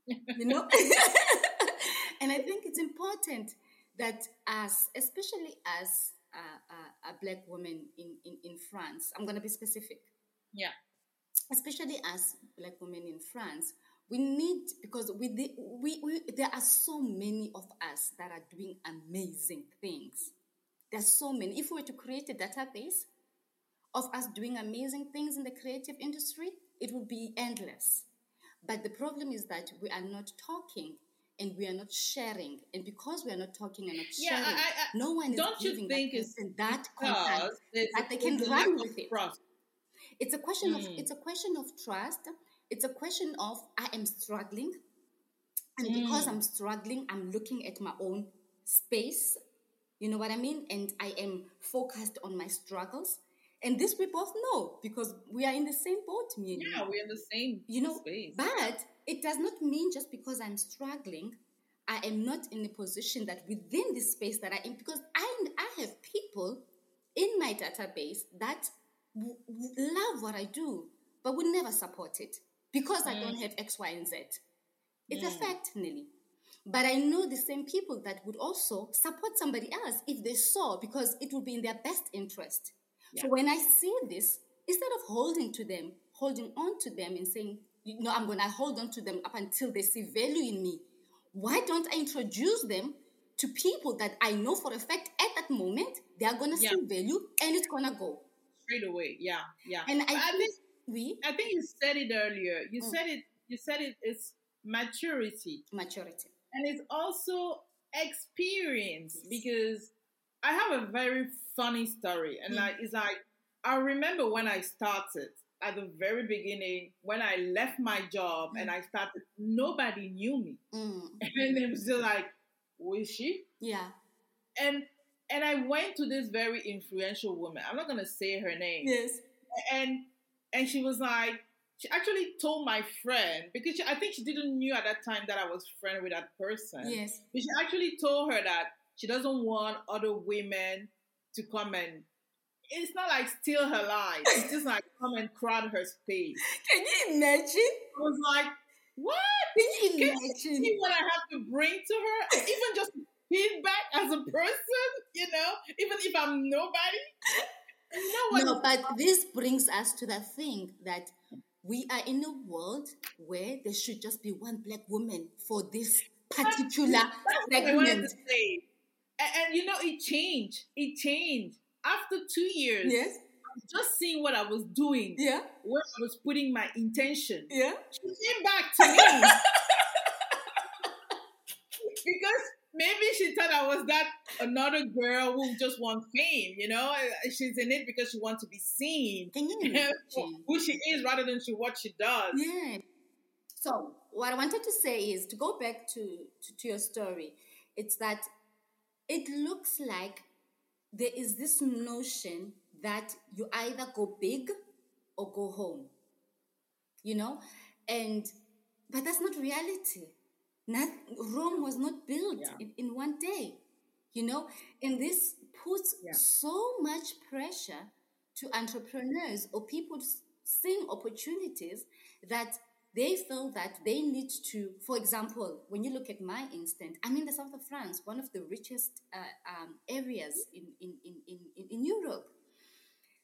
You know? and I think it's important that as, especially as a, a, a black woman in, in, in France, I'm going to be specific, yeah, especially as black women in France, we need because we, we, we there are so many of us that are doing amazing things. There's so many. If we were to create a database of us doing amazing things in the creative industry, it would be endless. But the problem is that we are not talking and we are not sharing. And because we are not talking and not Yeah, sharing, I- I- no one is don't you giving think that person that because contact that they can run with it. trust. It's a question of Mm. it's a question of trust. It's a question of I am struggling, and because Mm. I'm struggling, I'm looking at my own space. You know what I mean? And I am focused on my struggles. And this we both know because we are in the same boat, me and you. Yeah, we're in the same You know, space. but it does not mean just because I'm struggling, I am not in a position that within the space that I am, because I, I have people in my database that w- w- love what I do, but would never support it because I don't mm. have X, Y, and Z. It's a mm. fact, Nelly. But I know the same people that would also support somebody else if they saw, because it would be in their best interest. So when I see this, instead of holding to them, holding on to them and saying, you know, I'm going to hold on to them up until they see value in me, why don't I introduce them to people that I know for a fact at that moment they are going to Yeah. see value and it's going to go? Straight away, yeah, yeah. And I, I think we, I think you said it earlier. You Mm. said it. You said it. it is maturity. maturity. and it's also experience because I have a very funny story, and Mm. like it's like I remember when I started at the very beginning when I left my job and I started. Nobody knew me, Mm. and it was just like, "Who is she?" Yeah. And and I went to this very influential woman. I'm not gonna say her name, Yes. and and she was like she actually told my friend because she, I think she didn't knew at that time that I was friend with that person. Yes. But she actually told her that she doesn't want other women to come and it's not like steal her life. It's just like come and crowd her space. Can you imagine? I was like, what? Can you Can you imagine? see what I have to bring to her? Even just feedback as a person, you know, even if I'm nobody. You know? No, but this brings us to the thing that we are in a world where there should just be one black woman for this particular That's what I wanted to segment. say. And, and you know, it changed. It changed. After two years, Yes. just seeing what I was doing, Yeah. where I was putting my intention, Yeah. she came back to me. because maybe she thought I was that another girl who just wants fame, you know? She's in it because she wants to be seen. Can mm-hmm. you imagine? who she is rather than she what she does. Yeah. So what I wanted to say is to go back to, to, to your story, it's that it looks like there is this notion that you either go big or go home. You know? And but that's not reality. Not, Rome was not built Yeah. in, in one day, you know, and this puts Yeah. so much pressure to entrepreneurs or people seeing opportunities that they feel that they need to, for example, when you look at my instant, I'm in the south of France, one of the richest uh, um, areas in, in, in, in, in- Europe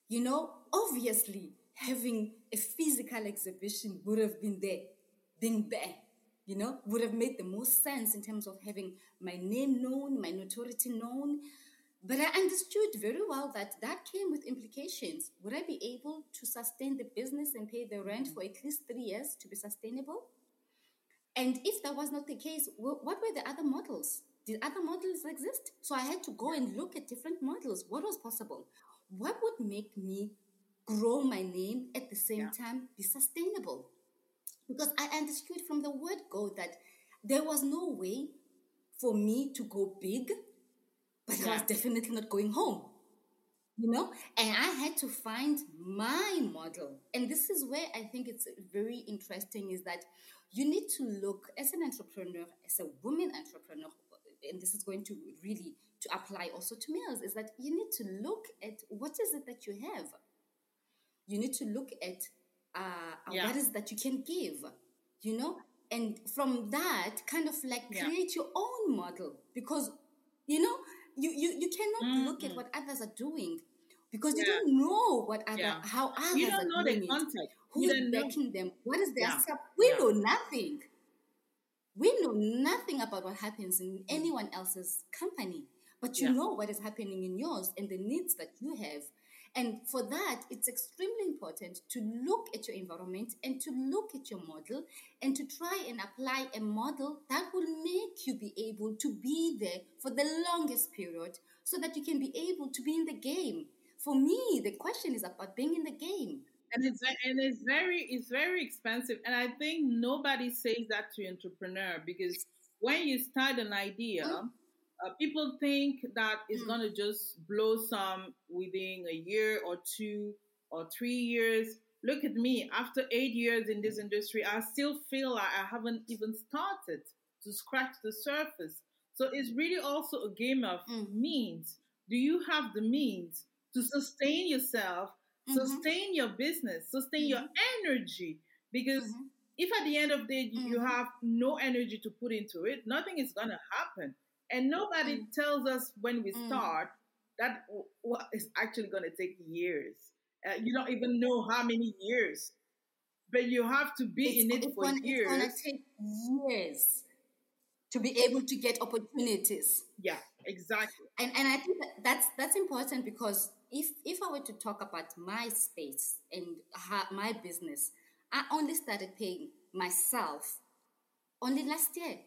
you know, obviously having a physical exhibition would have been there, being there, you know, would have made the most sense in terms of having my name known, my notoriety known. But I understood very well that that came with implications. Would I be able to sustain the business and pay the rent mm-hmm. for at least three years to be sustainable? And if that was not the case, what were the other models? Did other models exist? So I had to go and look at different models. What was possible? What would make me grow my name at the same Yeah. time be sustainable? Because I understood from the word go that there was no way for me to go big, but I was definitely not going home you know? And i had to find my model. And this is where i think it's very interesting is that you need to look as an entrepreneur as a woman entrepreneur and this is going to really to apply also to males is that you need to look at what is it that you have. You need to look at uh, Yeah. what is that you can give you know? And from that kind of like Yeah. create your own model because you know you you, you cannot look at Mhm. what others are doing because you don't know what other Yeah. how others You are don't know doing the context. You who's know. backing them what is their Yeah. sub we Yeah. know nothing we know nothing about what happens in anyone else's company but you Yeah. know what is happening in yours and the needs that you have and for that it's extremely important to look at your environment and to look at your model and to try and apply a model that will make you be able to be there for the longest period so that you can be able to be in the game. For me the question is about being in the game. And it's and it's very it's very expensive. And i think nobody says that to entrepreneur because when you start an idea Mm. Uh, people think that it's Mm. going to just blow some within a year or two or three years look at me after eight years in this industry i still feel like i haven't even started to scratch the surface so it's really also a game of Mm. means do you have the means to sustain yourself Mhm. sustain your business, sustain your energy. Because Mhm. if at the end of the day you Mhm. have no energy to put into it, nothing is going to happen. And nobody tells us when we Mm. start that is actually going to take years. Uh, you don't even know how many years, but you have to be in it for gonna, it's years. gonna take years to be able to get opportunities yeah, exactly. and and I think that that's that's important because if if I were to talk about my space and ha- my business, I only started paying myself only last year.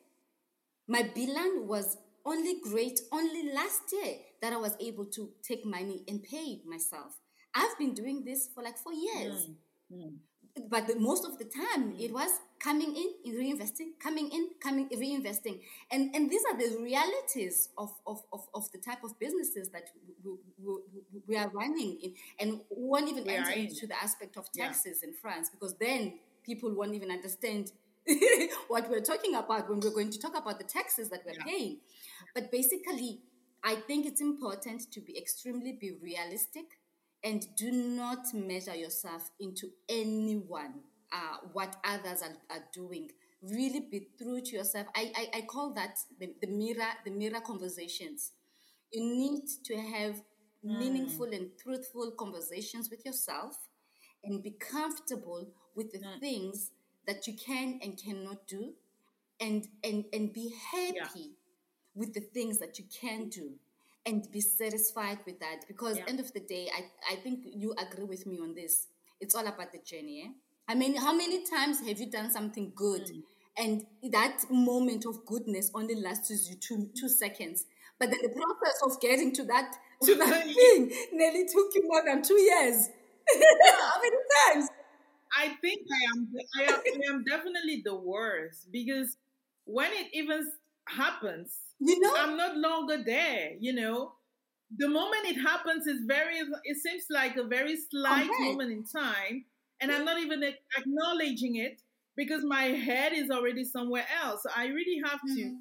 My bilan was only great only last year that I was able to take money and pay myself. I've been doing this for like four years. Mm. but the, most of the time it was coming in, in reinvesting, coming in, coming reinvesting, and and these are the realities of of, of, of the type of businesses that we, we, we- are running in, and won't even We enter into the aspect of taxes in France because then people won't even understand what we're talking about when we're going to talk about the taxes that we're Yeah. paying. But basically, I think it's important to be extremely be realistic and do not measure yourself into anyone, uh, what others are, are doing. Really be true to yourself. I, I, I call that the, the mirror the mirror conversations. You need to have meaningful and truthful conversations with yourself and be comfortable with the things that you can and cannot do and and and be happy with the things that you can do and be satisfied with that because Yeah. end of the day I, I think you agree with me on this it's all about the journey eh? I mean how many times have you done something good and that moment of goodness only lasts you two two seconds. But then the process of getting to that to that thing nearly took you more than two years. How many times? I think I am, I am I am definitely the worst because when it even happens, you know, I'm not longer there. You know, the moment it happens is very. It seems like a very slight okay. moment in time, and I'm not even acknowledging it because my head is already somewhere else. I really have to mm-hmm.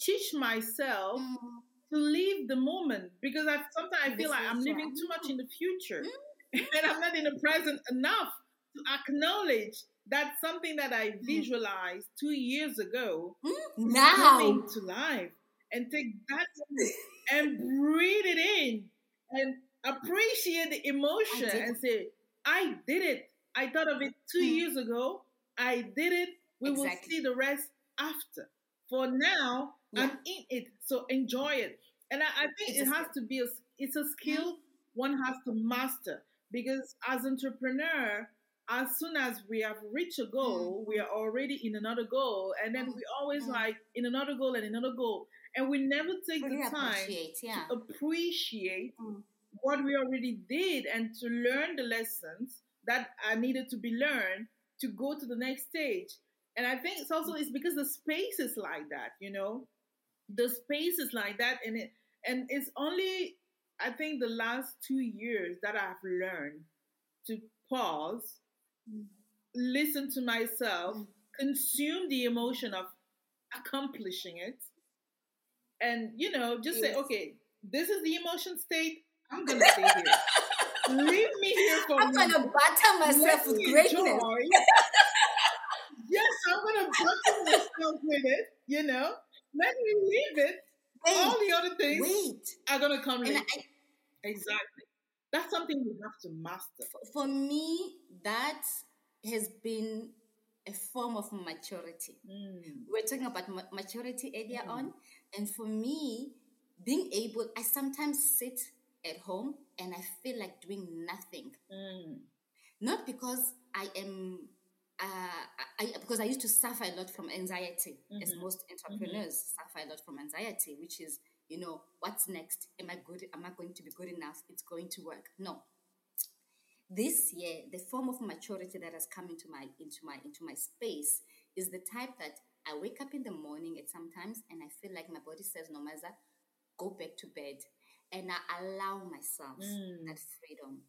teach myself mm-hmm. to leave the moment because I sometimes I feel like I'm living too much in the future, mm-hmm. and I'm not in the present enough to acknowledge that something that I mm. visualized two years ago mm. now coming to life, and take that and breathe it in and appreciate the emotion and say, I did it. I thought of it two mm. years ago. I did it. We exactly. will see the rest after. For now, yeah. I'm in it. So enjoy it. And I, I think it's it has to be a it's a skill mm. one has to master because as entrepreneur, as soon as we have reached a goal, mm. we are already in another goal, and then we always mm. like in another goal and another goal, and we never take really the time yeah. to appreciate mm. what we already did and to learn the lessons that are needed to be learned to go to the next stage. And I think it's also it's because the space is like that, you know, the space is like that, and it and it's only I think the last two years that I've learned to pause listen to myself, consume the emotion of accomplishing it, and you know, just yes. say, okay, this is the emotion state. I'm gonna stay here. Leave me here for. I'm gonna butter myself with greatness. yes, I'm gonna butter myself with it. You know, let me leave it. Wait, All the other things wait. are gonna come later. I, exactly. That's something we have to master. For me, that has been a form of maturity. Mm. We are talking about maturity earlier mm. on. And for me, being able, I sometimes sit at home and I feel like doing nothing. Mm. Not because I am, uh, I, because I used to suffer a lot from anxiety, mm-hmm. as most entrepreneurs mm-hmm. suffer a lot from anxiety, which is you know, what's next? Am I good? Am I going to be good enough? It's going to work. No. This year, the form of maturity that has come into my into my into my space is the type that I wake up in the morning at sometimes and I feel like my body says, no matter, go back to bed. And I allow myself mm. that freedom.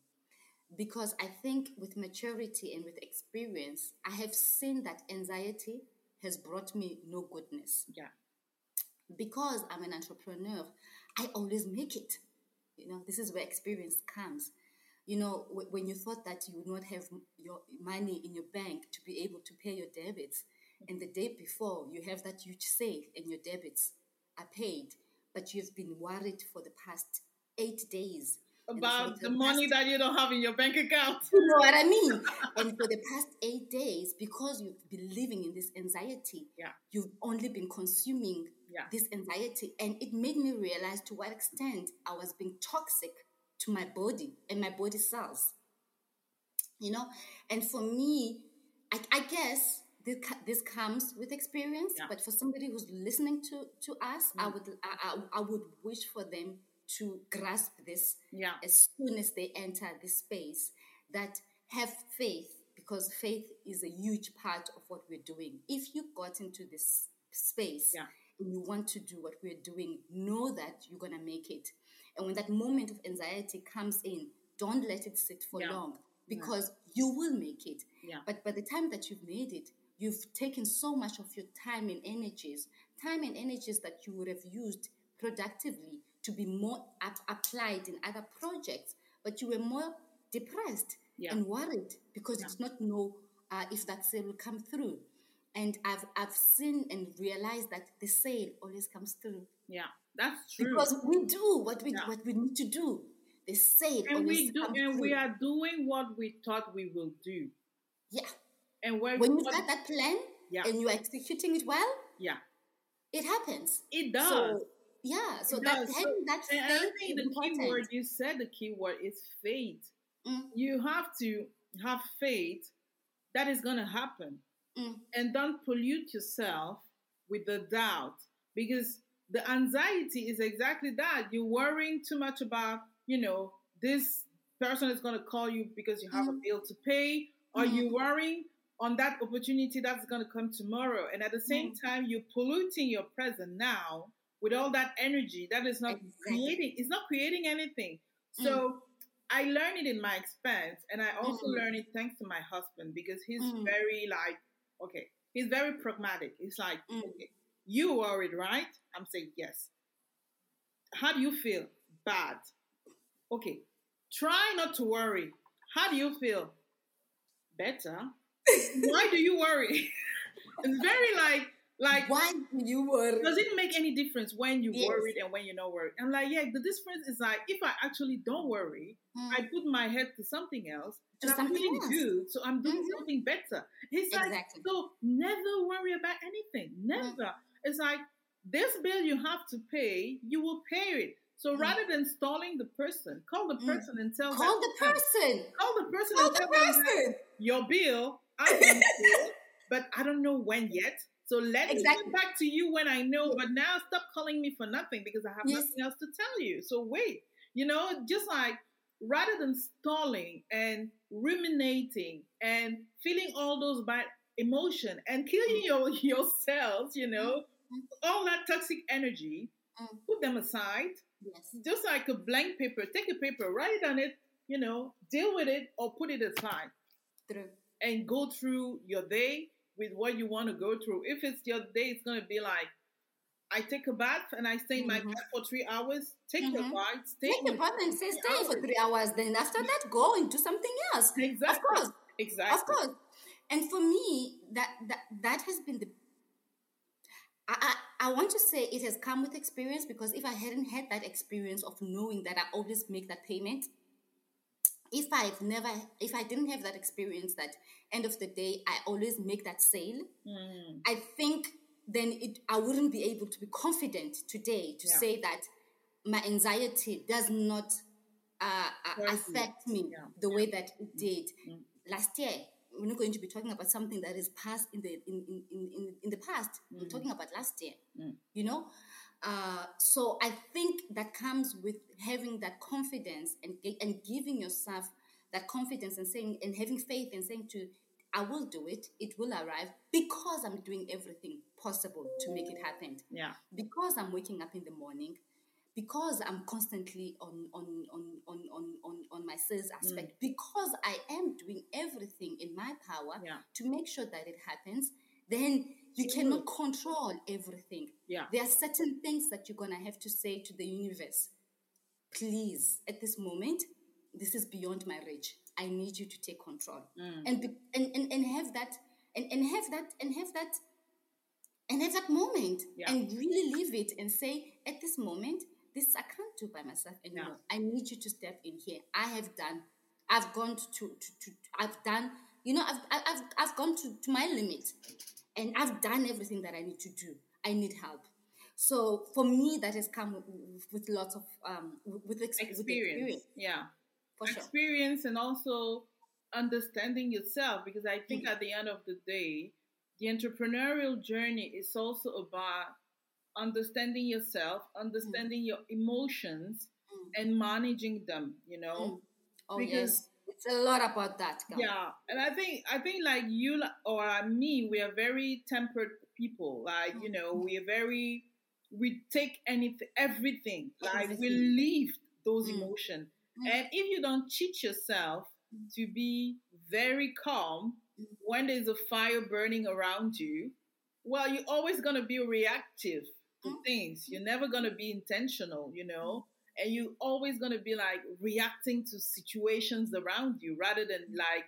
Because I think with maturity and with experience, I have seen that anxiety has brought me no goodness. Yeah because I'm an entrepreneur, I always make it. You know, this is where experience comes. You know, w- when you thought that you would not have your money in your bank to be able to pay your debits, and the day before you have that huge save and your debits are paid, but you've been worried for the past eight days about the money that you don't have in your bank account. You know what I mean? and for the past eight days, because you've been living in this anxiety, yeah. you've only been consuming yeah. this anxiety. And it made me realize to what extent I was being toxic to my body and my body cells. You know? And for me, I, I guess this, this comes with experience, yeah. but for somebody who's listening to, to us, mm. I would I, I, I would wish for them to grasp this yeah. as soon as they enter this space that have faith because faith is a huge part of what we're doing if you got into this space yeah. and you want to do what we're doing know that you're going to make it and when that moment of anxiety comes in don't let it sit for yeah. long because you will make it yeah. but by the time that you've made it you've taken so much of your time and energies time and energies that you would have used productively to be more ap- applied in other projects, but you were more depressed yeah. and worried because yeah. you did not know uh, if that sale will come through. And I've I've seen and realized that the sale always comes through. Yeah, that's true. Because we do what we yeah. what we need to do. The sale and we do, and through. we are doing what we thought we will do. Yeah. And when you've got that plan, yeah. and you're executing it well, yeah, it happens. It does. So, yeah, so that so, having that faith I think the important. key word you said the key word is faith. Mm. You have to have faith that is going to happen. Mm. and don't pollute yourself with the doubt because the anxiety is exactly that you're worrying too much about you know this person is going to call you because you have a Mm. bill to pay or Mm. you worrying on that opportunity that's going to come tomorrow and at the same Mm. time you're polluting your present now with all that energy that is not Exactly. creating it's not creating anything. So i learned it in my expense and i also Mm. learned it thanks to my husband because he's Mm. very like okay he's very pragmatic. He's like Mm. okay you worried right? I'm saying yes. How do you feel? Bad. Okay try not to worry. How do you feel? Better. Why do you worry? It's very like like Why do you worry? does it make any difference when you Yes. worried and when you're not worried? I'm like, yeah, the difference is like if I actually don't worry, Mm. I put my head to something else, and I'm something feeling else. good, so I'm doing Mhm. something better. Like Exactly. so never worry about anything. Never. It's like this bill you have to pay, you will pay it. So Mm. rather than stalling the person, call the Mm. person and tell Call them, the person. Call the person Call and the tell them person. your bill, I can pay, but I don't know when yet. So let Exactly. me get back to you when I know. But now stop calling me for nothing because I have Yes. nothing else to tell you. So wait, you know, just like rather than stalling and ruminating and feeling all those bad emotion and killing your yourselves, you know, Mm. all that toxic energy, Mm. put them aside. Yes. Just like a blank paper, take a paper, write it on it, you know, deal with it or put it aside True. and go through your day with what you want to go through. If it's your day, it's going to be like, I take a bath and I stay in my Mhm. bath for three hours. Take your Mhm. bath, stay Take the with- bath and stay for three hours. Then after that, go and do something else. Exactly. Of course. Exactly. Of course. And for me, that that that has been the. I, I, I want to say it has come with experience because if I hadn't had that experience of knowing that I always make that payment, if I've never, if I didn't have that experience, that end of the day, I always make that sale. Mm, I think then it I wouldn't be able to be confident today to Yeah. say that my anxiety does not uh, uh, affect me Yeah. the way that it did Mm. last year. We're not going to be talking about something that is past in the in, in, in, in, the past. We're Mm. talking about last year. Mm. You know, uh, so I think that comes with having that confidence and and giving yourself that confidence and saying and having faith and saying to I will do it. It will arrive because I'm doing everything possible to make it happen. yeah. Because I'm waking up in the morning, because I'm constantly on on on on on on, on my sales aspect, because I am doing everything in my power Yeah. to make sure that it happens, then you cannot control everything. Yeah. There are certain things that you're gonna have to say to the universe. Please, at this moment, this is beyond my reach. I need you to take control Mm. and, be, and and and have that and, and have that and have that and have that moment Yeah. and really leave it and say at this moment this i can't do by myself anymore i need you to step in here i have done i've gone to to, to i've done you know i've i've, I've gone to, to my limit and i've done everything that i need to do i need help so for me that has come with, with lots of um with, with, ex- with Experience. Yeah. for sure experience and also understanding yourself because I think Mm. at the end of the day, the entrepreneurial journey is also about understanding yourself, understanding your emotions, Mm. and managing them. You know, Mm. oh because- yes it's a lot about that girl. yeah. And I think I think like you or me, we are very tempered people. Like you know, Mm. we are very we take anything, everything. Like we leave those Mm. emotions. Mm. And if you don't teach yourself to be very calm Mm. when there's a fire burning around you, well, you're always going to be reactive to Mm. things. You're never going to be intentional, you know? And you're always going to be like reacting to situations around you rather than like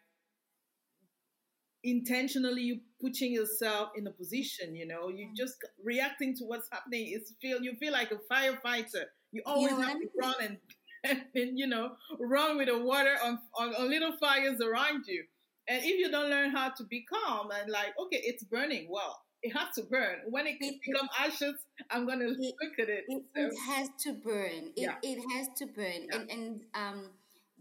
intentionally you putting yourself in a position you know? You just reacting to what's happening. It's feel you feel like a firefighter. You always what have to run and, and you know run with the water on, on, on little fires around you. And if you don't learn how to be calm and like okay it's burning well it has to burn when it It- become ashes i'm gonna It- look at it it, So, it has to burn. It, Yeah. it has to burn. Yeah. And and um,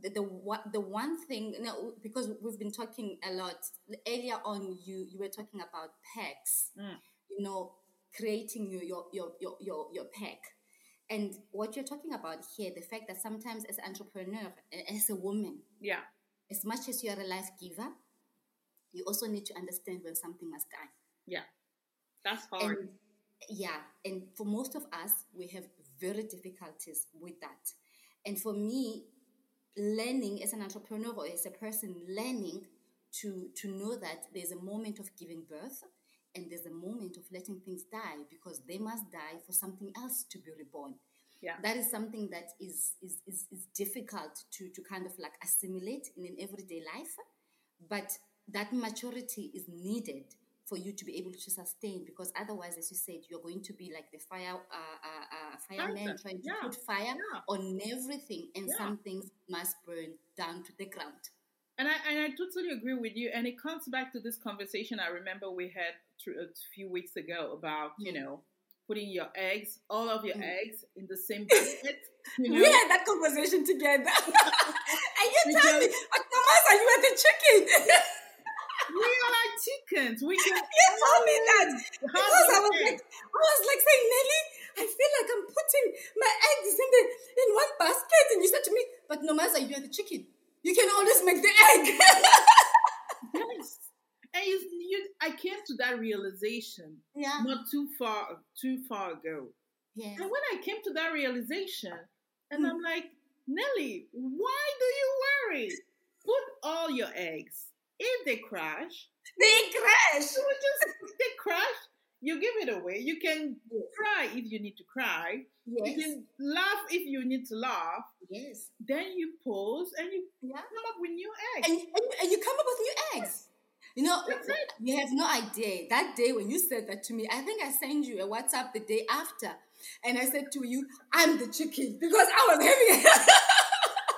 the, the what the one thing you know, because we've been talking a lot earlier on you you were talking about packs Mm. you know creating your your your your your, your pack and what you're talking about here the fact that sometimes as an entrepreneur as a woman Yeah. as much as you are a life giver you also need to understand when something must die Yeah. That's hard. and yeah, and for most of us, we have very difficulties with that. And for me, learning as an entrepreneur or as a person, learning to to know that there's a moment of giving birth and there's a moment of letting things die because they must die for something else to be reborn. Yeah. That is something that is is, is, is difficult to, to kind of like assimilate in an everyday life. But that maturity is needed for you to be able to sustain because otherwise, as you said, you're going to be like the fire uh, uh, uh, fireman trying to yeah, put fire yeah. on everything, and Yeah. some things must burn down to the ground. And I and I totally agree with you. And it comes back to this conversation I remember we had a few weeks ago about you Mm. know putting your eggs, all of your Mm. eggs, in the same basket. You know, We had that conversation together. and you tell me, Because- but Nomaza, you at the chicken. We are like chickens. We can. you told me that. Because I was like, I was like saying, Nelly, I feel like I'm putting my eggs in the in one basket, and you said to me, "But no matter, you are the chicken. You can always make the egg." Yes. And you, you, I came to that realization yeah. not too far too far ago. Yeah. And when I came to that realization, and Mm. I'm like, Nelly, why do you worry? Put all your eggs. If they crash, They crash. you just they crash. You give it away. You can Yes. cry if you need to cry. Yes. You can laugh if you need to laugh. Yes. Then you pause and you Yeah. come up with new eggs. And, and, and you come up with new eggs. You know, you have no idea. That day when you said that to me, I think I sent you a WhatsApp the day after. And I said to you, I'm the chicken because I was having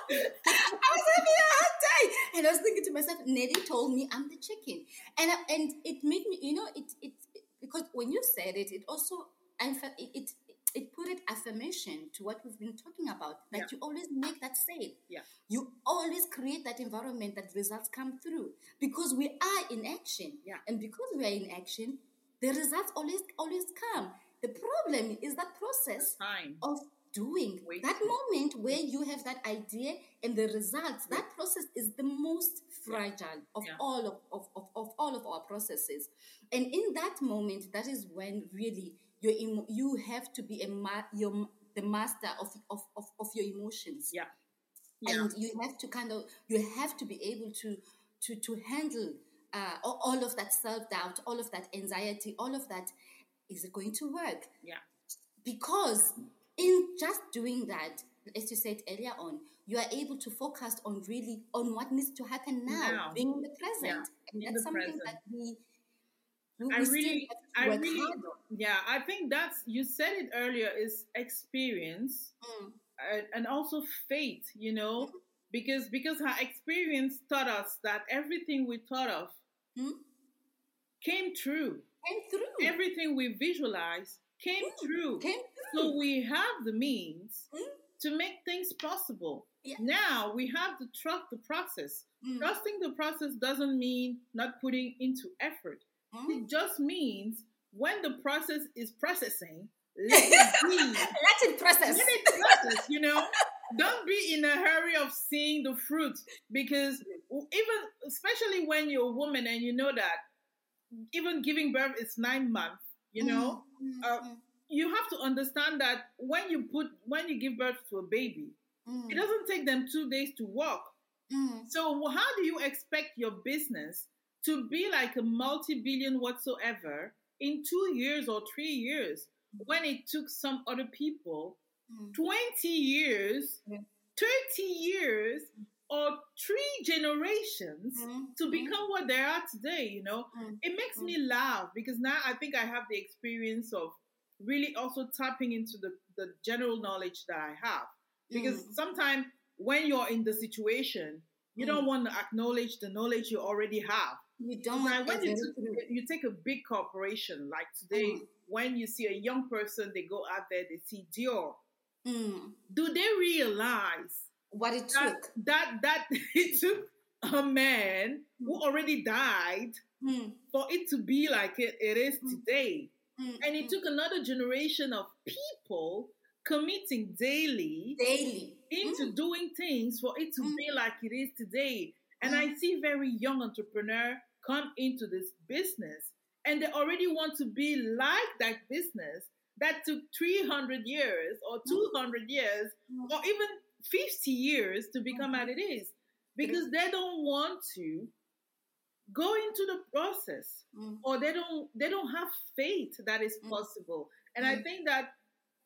I was having a hard day. And I was thinking to myself, Nelly told me I'm the chicken. And I- and it made me, you know, it it because when you said it, it also and it, it it put it affirmation to what we've been talking about. That Yeah. you always make that sale. Yeah. You always create that environment that results come through because we are in action. Yeah. And because we are in action, the results always always come. The problem is that process Time. of doing Wait. that moment where you have that idea and the results that process is the most fragile of Yeah. all of, of, of, of all of our processes and in that moment that is when really you you have to be a ma- your, the master of, of, of, of your emotions Yeah. Yeah. and you have to kind of you have to be able to to to handle uh, all all of that self doubt, all of that anxiety, all of that. Is it going to work? Yeah. Because in just doing that, as you said earlier on, you are able to focus on really on what needs to happen now, Now. being in the present, Yeah, and that's something present. that we. we I really, I really, yeah, I think that's you said it earlier is experience Mm, uh, and also faith, you know, because because her experience taught us that everything we thought of Hmm? came true. came through. Everything we visualized came Mm, true. came through. So we have the means Mm. to make things possible. Yeah. Now we have to trust the process. Mm, Trusting the process doesn't mean not putting into effort. mm. It just means when the process is processing, let it be. Let it process. Let it process, you know. Don't be in a hurry of seeing the fruit because even, especially when you're a woman and you know that even giving birth is nine months, you know, Mm, uh, mm, you have to understand that when you put, when you give birth to a baby, mm, it doesn't take them two days to walk. mm. So how do you expect your business to be like a multi-billion whatsoever in two years or three years when it took some other people Mm. 20 years, Yeah. 30 years, or three generations Mm, to become what they are today, you know? mm, It makes me laugh because now I think I have the experience of really also tapping into the, the general knowledge that I have. Because mm. sometimes when you're in the situation, you don't Mm. want to acknowledge the knowledge you already have. you don't Like when you, took- you take a big corporation, like today, Mm. when you see a young person, they go out there, they see Dior. Mm. Do they realize what it that, took. that that it took a man who already died Mm, for it to be like it, it is Mm. today. mm, And it mm. took another generation of people committing daily daily. into doing things for it to Mm. be like it is today. And Mm. I see very young entrepreneur come into this business and they already want to be like that business that took 300 years or 200 years Mm. or even 50 years to become what it is because they don't want to go into the process Mm, or they don't they don't have faith that is Mm. possible and i Mm. think that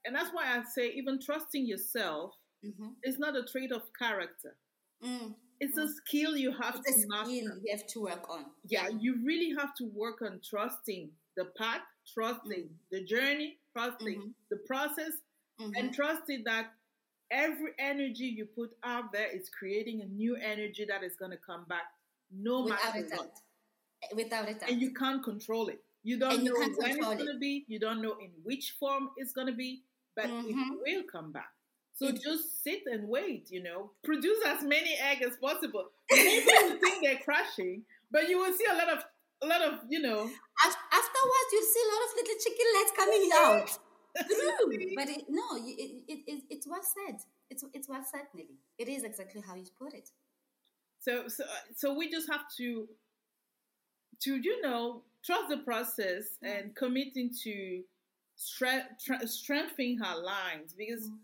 and that's why i say even trusting yourself mhm, is not a trait of character mm. it's a skill you have It's a to skill master you have to work on. yeah you really have to work on trusting the path trusting the journey trusting Mhm. the process Mhm. and trusting that every energy you put out there is creating a new energy that is going to come back no without matter what. Without doubt. and you can't control it. You don't And know when it's going to be. You don't know in which form it's going to be, but Mhm. it will come back. So It- just sit and wait. You know, produce as many eggs as possible. Maybe you think they're crashing, but you will see a lot of a lot of you know. Af- Afterwards, you'll see a lot of little chicken legs coming out. True, but it, no, it, it, it, it's well said. It's it's well said, Nelly. It is exactly how you put it. So so so we just have to to you know trust the process and committing to stre- tra- strengthening her lines because Mm.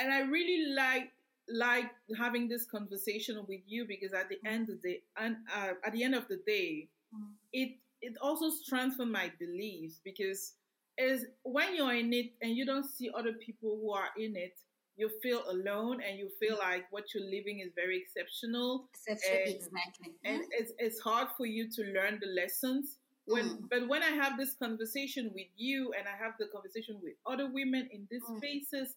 and I really like like having this conversation with you because at the end of the and uh, at the end of the day, Mm. it it also strengthened my beliefs because is when you're in it and you don't see other people who are in it, you feel alone and you feel like what you're living is very exceptional Exception, And- exactly. and it's, it's hard for you to learn the lessons when Mm. but when i have this conversation with you and i have the conversation with other women in these Mm. spaces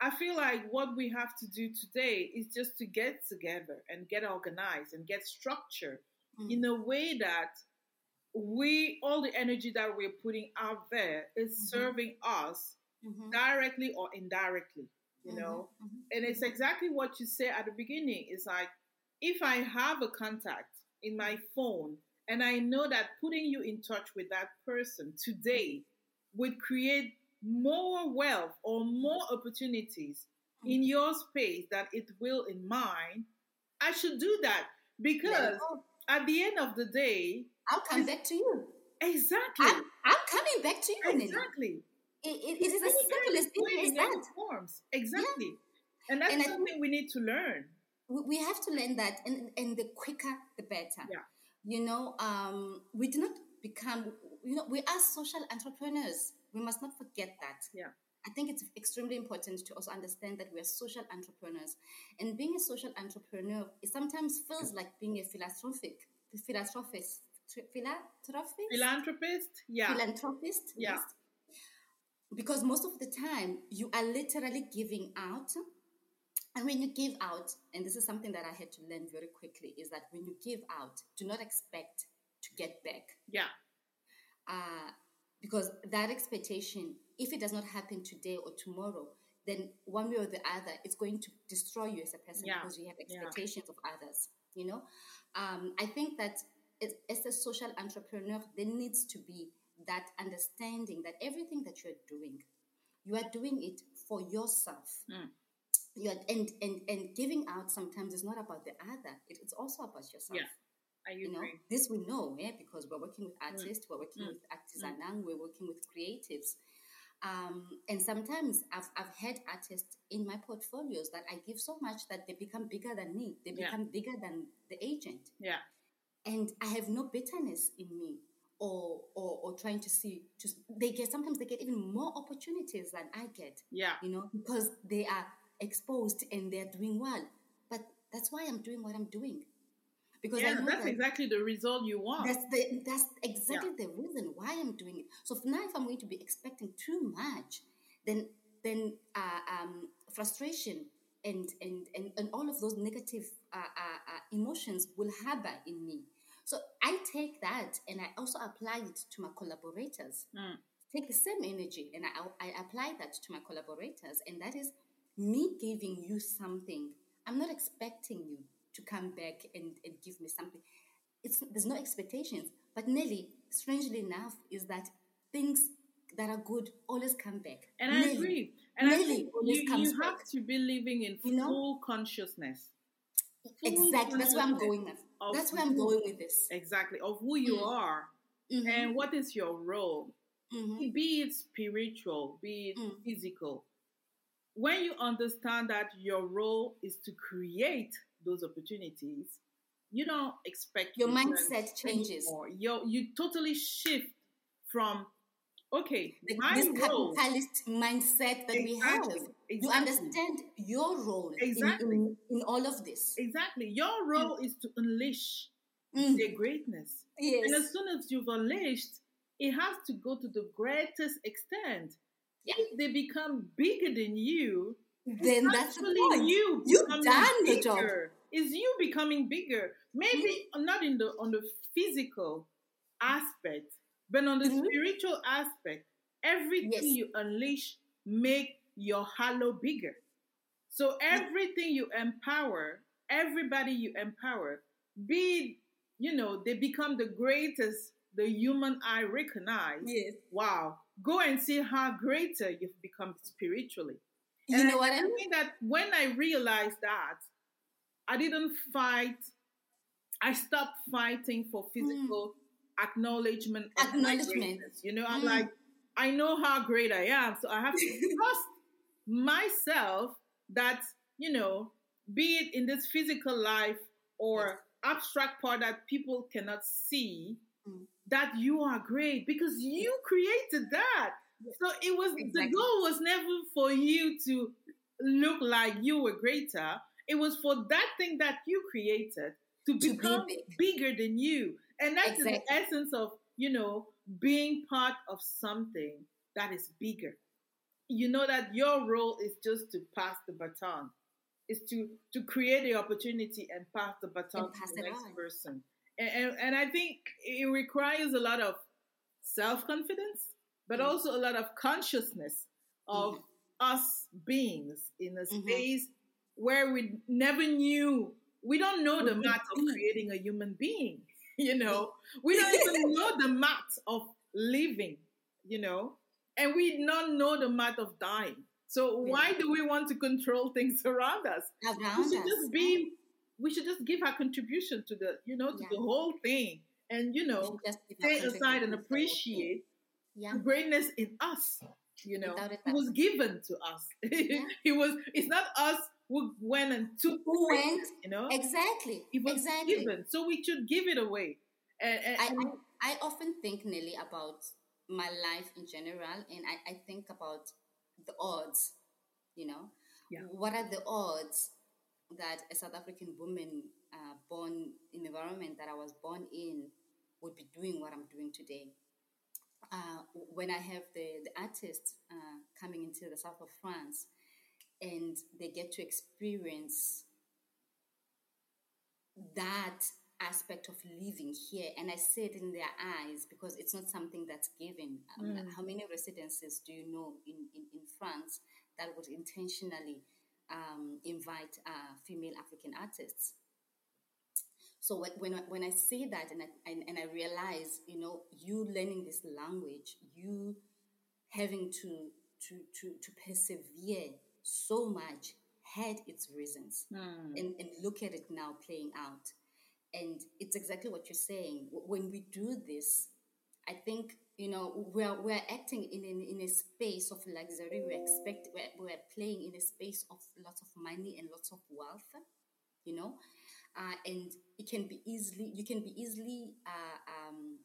i feel like what we have to do today is just to get together and get organized and get structure Mm. in a way that we all the energy that we're putting out there is Mhm. serving us Mhm. directly or indirectly you know Mhm. Mhm. and it's exactly what you say at the beginning. It's like if I have a contact in my phone and I know that putting you in touch with that person today would create more wealth or more opportunities in your space that it will in mine, I should do that because. At the end of the day, I'll come back to you. exactly, I'm, I'm coming back to you, exactly. It, it, it is as It's simple as simple as that. Forms. Exactly. And that's And I something we need to learn. we we have to learn that and, and the quicker the better Yeah. you know um, we do not become you know we are social entrepreneurs we must not forget that Yeah. I think it's extremely important to also understand that we are social entrepreneurs and being a social entrepreneur it sometimes feels like being a philanthropic philanthropist philanthropist Philanthropist, yeah. philanthropist Yeah. yes. because most of the time you are literally giving out and when you give out and this is something that i had to learn very quickly is that when you give out do not expect to get back Yeah. uh, because that expectation if it does not happen today or tomorrow then one way or the other it's going to destroy you as a person Yeah. because you have Yeah. expectations of others you know um, i think that as, a social entrepreneur there needs to be that understanding that everything that you're doing you are doing it for yourself Mm. you are, and, and and giving out sometimes is not about the other it, it's also about yourself Yeah. You know this we know yeah because we're working with artists we're working Mm. with artisanal we're working with creatives um, and sometimes I've, I've had artists in my portfolios that I give so much that they become bigger than me they Yeah. become bigger than the agent Yeah. and I have no bitterness in me or or, or trying to see just they get sometimes they get even more opportunities than I get Yeah. you know because they are exposed and they're doing well but that's why I'm doing what I'm doing because Yeah, that's that exactly the result you want. that's the that's exactly the reason why I'm doing it. So if now, if I'm going to be expecting too much, then then uh, um, frustration and, and and and all of those negative uh, uh, uh, emotions will harbor in me. So I take that and I also apply it to my collaborators. Mm. Take the same energy and I, I apply that to my collaborators, and that is me giving you something I'm not expecting you to come back and, and give me something. It's there's no expectations. But Nelly, strangely enough, is that things that are good always come back. And I agree. And Nelly I think you, you have to be living in full you know? consciousness. Full exactly. That's where I'm going with. That's where I'm going with this. Exactly. Of who you mm. are mm-hmm. and what is your role. Mm-hmm. Be it spiritual, be it mm. physical. When you understand that your role is to create those opportunities, you don't expect your mindset changes. You you totally shift from okay, the, this role, capitalist mindset that exactly, we have. Exactly. You understand your role exactly. in, in, in, all of this. Exactly. Your role mm. is to unleash mm. their greatness. Yes. And as soon as you've unleashed, it has to go to the greatest extent. Yeah. If they become bigger than you, then that's the point. you. You've done bigger. the job. Is you becoming bigger? Maybe mm-hmm. not in the on the physical aspect, but on the mm-hmm. spiritual aspect, everything yes. you unleash make your halo bigger. So everything you empower, everybody you empower, be you know, they become the greatest the human eye recognize. Yes. Wow. Go and see how greater you've become spiritually. You and know what I mean? That when I realized that, I didn't fight. I stopped fighting for physical mm. acknowledgement. Acknowledgement. You know, I'm mm. like, I know how great I am, so I have to trust myself that you know, be it in this physical life or yes. abstract part that people cannot see, mm. that you are great because you created that. So it was exactly. the goal was never for you to look like you were greater. It was for that thing that you created to, to become be big. bigger than you. And that's exactly. the essence of, you know, being part of something that is bigger. You know that your role is just to pass the baton. Is to to create the opportunity and pass the baton pass to the next on. person. And, and, and I think it requires a lot of self confidence, but mm-hmm. also a lot of consciousness of mm-hmm. us beings in a mm-hmm. space where we never knew we don't know the math of creating a human being you know we don't even know the math of living you know and we don't know the math of dying so why do we want to control things around us around we should us. just be we should just give our contribution to the you know to yeah. the whole thing and you know stay aside and appreciate yeah. the greatness in us you know it, it was given to us yeah. it was it's not us who went and took who went you know exactly it was exactly. given so we should give it away and, and, I, I, I often think Nelly about my life in general and I, I think about the odds you know yeah. what are the odds that a South African woman uh, born in the environment that I was born in would be doing what I'm doing today. Uh, when I have the, the artists uh, coming into the south of France and they get to experience that aspect of living here and i see it in their eyes because it's not something that's given um, mm. how many residences do you know in, in, in france that would intentionally um, invite uh, female african artists so when, when, I, when I say that and I, and, and I realize, you know, you learning this language, you having to, to, to, to persevere so much had its reasons. Mm. And, and look at it now playing out. And it's exactly what you're saying. When we do this, I think you know we're we're acting in in, in a space of luxury. We expect we're, we're playing in a space of lots of money and lots of wealth. You know, uh, and it can be easily you can be easily uh, um,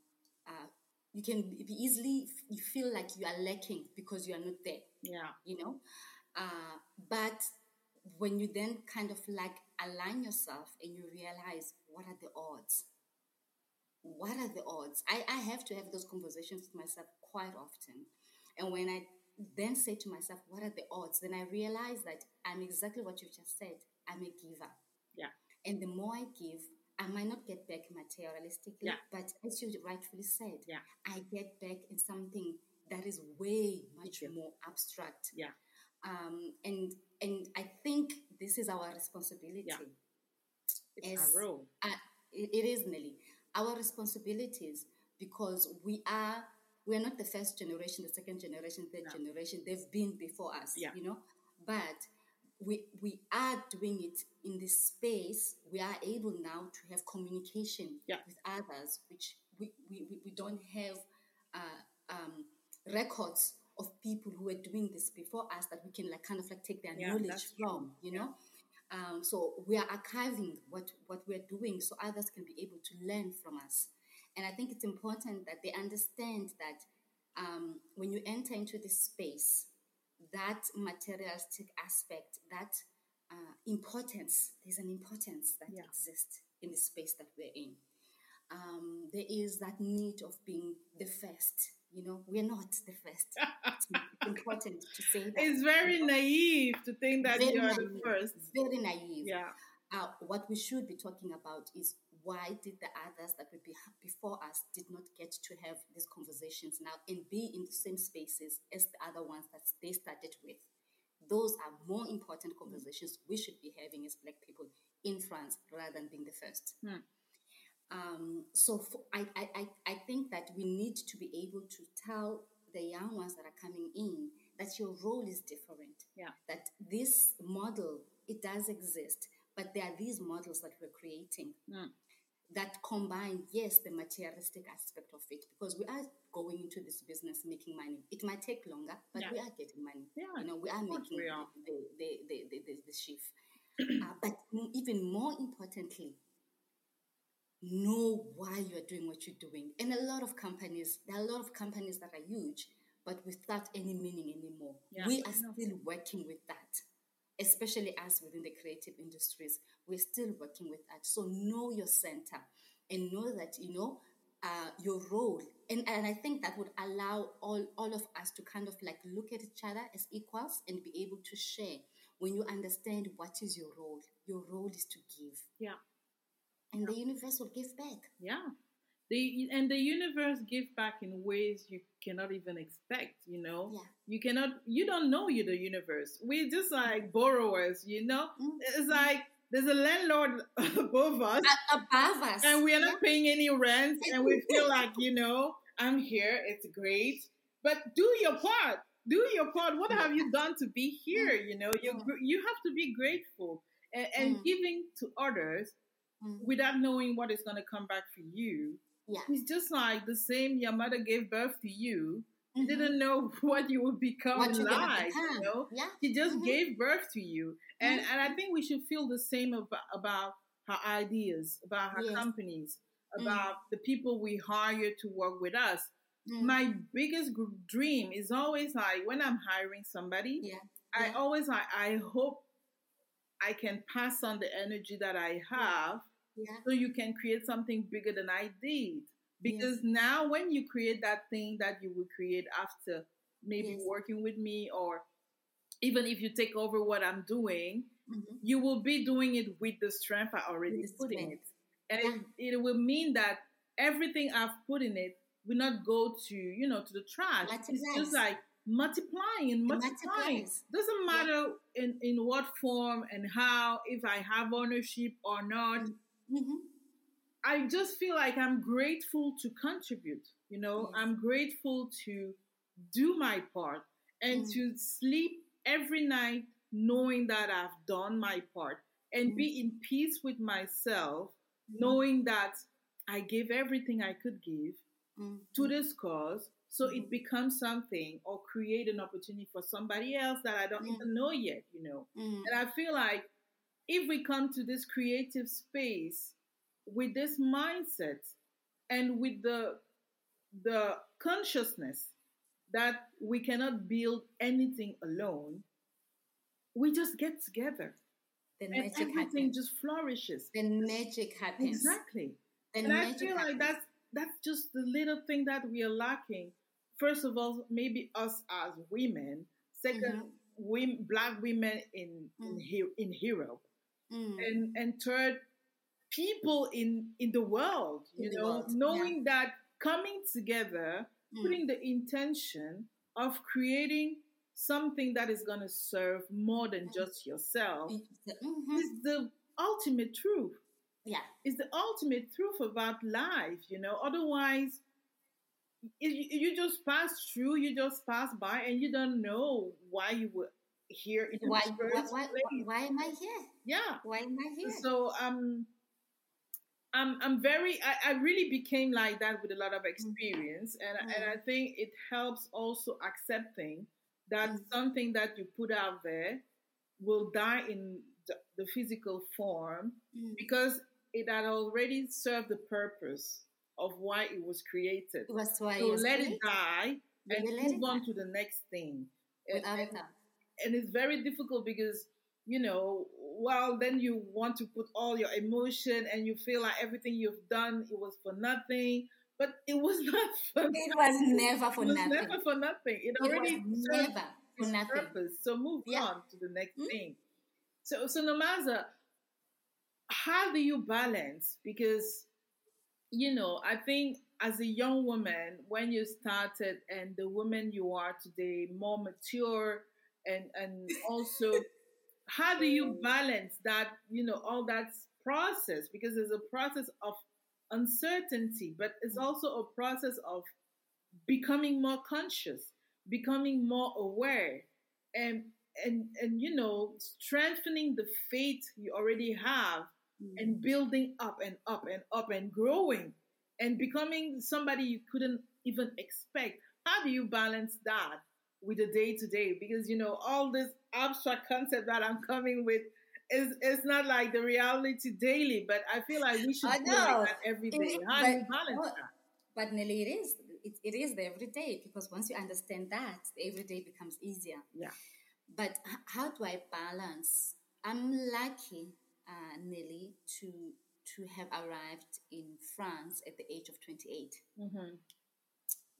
uh, you can be easily you feel like you are lacking because you are not there yeah. you know? Uh, but when you then kind of like align yourself and you realize what are the odds what are the odds? I, I have to have those conversations with myself quite often. And when i then say to myself what are the odds? then i realize that i'm exactly what you just said i'm a giver. Yeah and the more I give, I might not get back materialistically, yeah. but as you rightfully said, yeah. I get back in something that is way much more abstract. Yeah. Um, and and I think this is our responsibility. Yeah. It's As- our role. Uh, it, it is Nelly. Our responsibilities because we are we are not the first generation, the second generation, third generation. They've been before us, Yeah. you know. But we we are doing it in this space. We are able now to have communication Yeah. with others, which we, we, we- don't have uh, um, records of people who were doing this before us that we can like kind of like take their Yeah, knowledge from, you know. Um, so we are archiving what, what we're doing so others can be able to learn from us. And I think it's important that they understand that um, when you enter into this space, that materialistic aspect, that uh, importance, there's an importance that Yeah. exists in the space that we're in. Um, there is that need of being the first. You know, we're not the first. it's important to say that. It's very naive to think that Very you are the first. Very naive. Yeah. Uh, what we should be talking about is why did the others that were before us did not get to have these conversations now and be in the same spaces as the other ones that they started with. Those are more important conversations we should be having as Black people in France rather than being the first. Hmm. Um, so for, I, I, I, think that we need to be able to tell the young ones that are coming in that your role is different Yeah. that this model it does exist but there are these models that we're creating Mm. That combine yes the materialistic aspect of it because we are going into this business making money. It might take longer but Yeah. we are getting money. Yeah, you know we are making we are. the, the, the, the, the, the shift. Uh, but even more importantly know why you're doing what you're doing. And a lot of companies there are a lot of companies that are huge but without any meaning anymore. Yeah, we are still working with that especially us within the creative industries we're still working with that so know your center and know that you know uh, your role. And, and i think that would allow all, all of us to kind of like look at each other as equals and be able to share when you understand what is your role. Your role is to give. Yeah. and the universe will give back. Yeah. The, and the universe gives back in ways you cannot even expect, you know? yeah You cannot, you don't know you're the universe. We're just like borrowers, you know? Mm. It's like there's a landlord above us A- above us and we are Yeah. not paying any rent and we feel like, you know, I'm here, it's great. But do your part. Do your part. What have you done to be here? You know, you you have to be grateful and, and Mm. giving to others Mm. without knowing what is going to come back for you. Yeah It's just like the same your mother gave birth to you. You Mhm. didn't know what you would become what in you're gonna life. become You know, yeah she just Mhm. gave birth to you, and Mhm. and I think we should feel the same about, about her ideas, about her Yes. companies, Mm. about the people we hire to work with us. Mm. My biggest dream is always like when I'm hiring somebody, yeah I Yeah. always like I hope I can pass on the energy that I have yeah so you can create something bigger than I did. Because now, when you create that thing that you will create after maybe Yes. working with me, or even if you take over what I'm doing, Mhm. you will be doing it with the strength I already put in it. And it, it will mean that everything I've put in it will not go to, you know, to the trash. It's just like multiplying multiplying. Doesn't matter in, in what form and how, if I have ownership or not. Mhm. I just feel like I'm grateful to contribute. You know, Yes. I'm grateful to do my part and Mm. to sleep every night knowing that I've done my part and Mm. be in peace with myself, Mhm. knowing that I gave everything I could give Mm. to this cause. So it Mhm. becomes something or create an opportunity for somebody else that I don't Mm. even know yet, you know. Mm. And I feel like if we come to this creative space with this mindset and with the the consciousness that we cannot build anything alone, we just get together The and magic everything happens. just flourishes. The magic happens. Exactly. The and I feel like that's that's just the little thing that we are lacking. First of all, maybe us as women. 2nd Mhm. women, black women in in, Mm. He- in Europe, Mm. and and third, people in in the world. You know, world, yeah. knowing that coming together, Mm. putting the intention of creating something that is going to serve more than Mm. just yourself Mhm. is the ultimate truth. Yeah. Is the ultimate truth about life, you know. Otherwise, you, you just pass through, you just pass by, and you don't know why you were here in Why, the why, first why, why am I here? Yeah. Why am I here? So um, I'm I'm very I, I really became like that with a lot Mm. of experience, and and I think it helps also accepting that Mm. something that you put out there will die in the, the physical form Mm. because it had already served the purpose of why it was created. Was why So let it die and move on to the next thing. Without and-. And it's very difficult because you know well then you want to put all your emotion and you feel like everything you've done it was for nothing but it was not for It was never for it was nothing. never for nothing it It was already never for nothing. purpose so move Yeah. on to the next Mm. thing so so Nomaza how do you balance because you know i think as a young woman when you started and the woman you are today more mature and and also how do you balance that you know all that process? Because there's a process of uncertainty but it's also a process of becoming more conscious becoming more aware and and and you know strengthening the faith you already have and mm. building up and up and up and growing and becoming somebody you couldn't even expect. How do you balance that with the day to day? Because you know all this abstract concept that I'm coming with is it's not like the reality daily, but I feel like we should I do know. like that every It day. is, How do you but- balance but- that? But Nelly, it is. It, it is the everyday because once you understand that, the everyday becomes easier. Yeah. But how do I balance? I'm lucky, uh, Nelly, to to have arrived in France at the age of 28 Mm-hmm.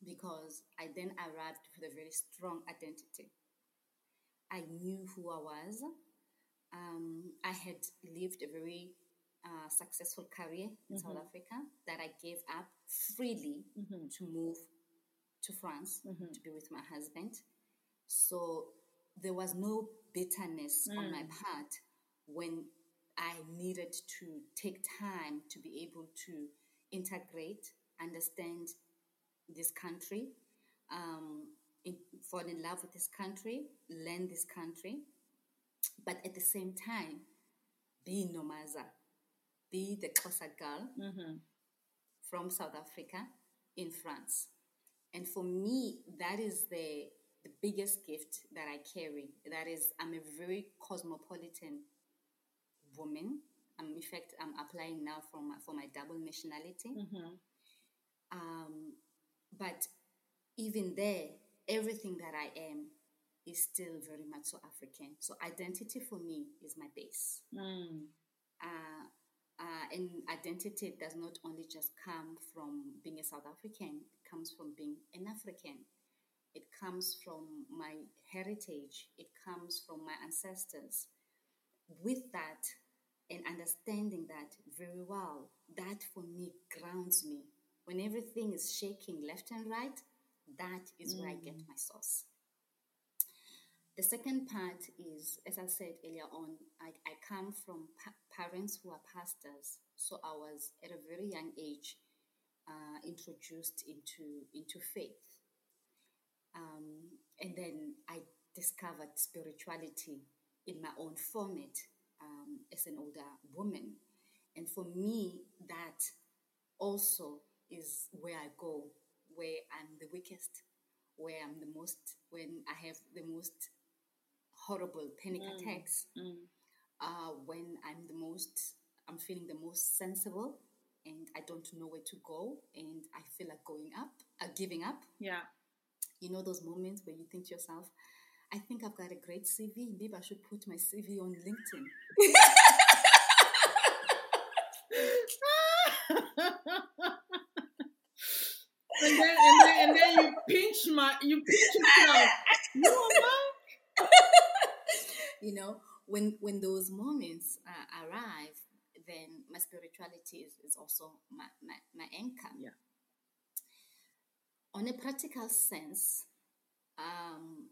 Because I then arrived with a very strong identity. I knew who I was. Um, I had lived a very uh, successful career in South Mhm. Africa that I gave up freely Mm-hmm. to move to France Mhm. to be with my husband. So there was no bitterness on my Mm. part when I needed to take time to be able to integrate, understand this country, um, in, fall in love with this country, learn this country, but at the same time, be Nomaza, be the Xhosa girl Mm-hmm. from South Africa in France. And for me, that is the, the biggest gift that I carry. That is, I'm a very cosmopolitan woman. Um, in fact, I'm applying now for my, for my double nationality. Mm-hmm. Um, but even there, everything that I am is still very much so African. So identity for me is my base. Mm. Uh, uh, and identity does not only just come from being a South African, it comes from being an African. It comes from my heritage, it comes from my ancestors. With that, and understanding that very well, that for me grounds me. When everything is shaking left and right, that is where I get my source. The second part is, as I said earlier on, I, I come from pa- parents who are pastors. So I was at a very young age uh, introduced into, into faith. Um, and then I discovered spirituality in my own format um, as an older woman. And for me, that also is where I go, where I'm the weakest, where I'm the most, when I have the most horrible panic Mm. attacks, Mm. uh, when I'm the most, I'm feeling the most sensible and I don't know where to go and I feel like going up, uh, giving up. Yeah. You know those moments where you think to yourself, I think I've got a great CV. Maybe I should put my CV on LinkedIn. and then and then and then you pinch my you pinch yourself. You know you know, when when those moments uh, arrive, then my spirituality is, is also my, my, my anchor. Yeah. On a practical sense, um,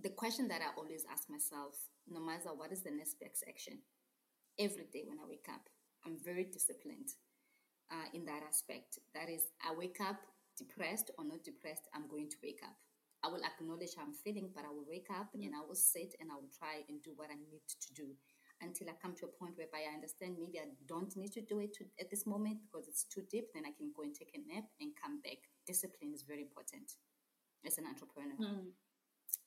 the question that I always ask myself, no matter what is the next best action, every day when I wake up, I'm very disciplined uh, in that aspect. That is, I wake up depressed or not depressed, I'm going to wake up. I will acknowledge how I'm feeling, but I will wake up mm. and I will sit and I will try and do what I need to do until I come to a point whereby I understand maybe I don't need to do it to, at this moment because it's too deep. Then I can go and take a nap and come back. Discipline is very important as an entrepreneur. Mm.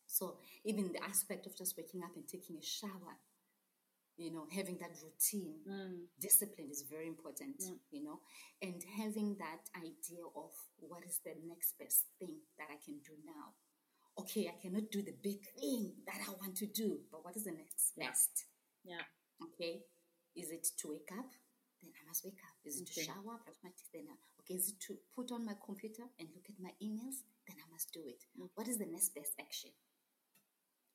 So even the aspect of just waking up and taking a shower, you know, having that routine, mm. discipline is very important, mm. you know, and having that idea of what is the next best thing that I can do now. Okay, I cannot do the big thing that I want to do, but what is the next yeah. best? Yeah. Okay. Is it to wake up? Then I must wake up. Is it okay. to shower, brush my teeth? Then I, okay. Is it to put on my computer and look at my emails? Then I must do it. Mm. What is the next best action?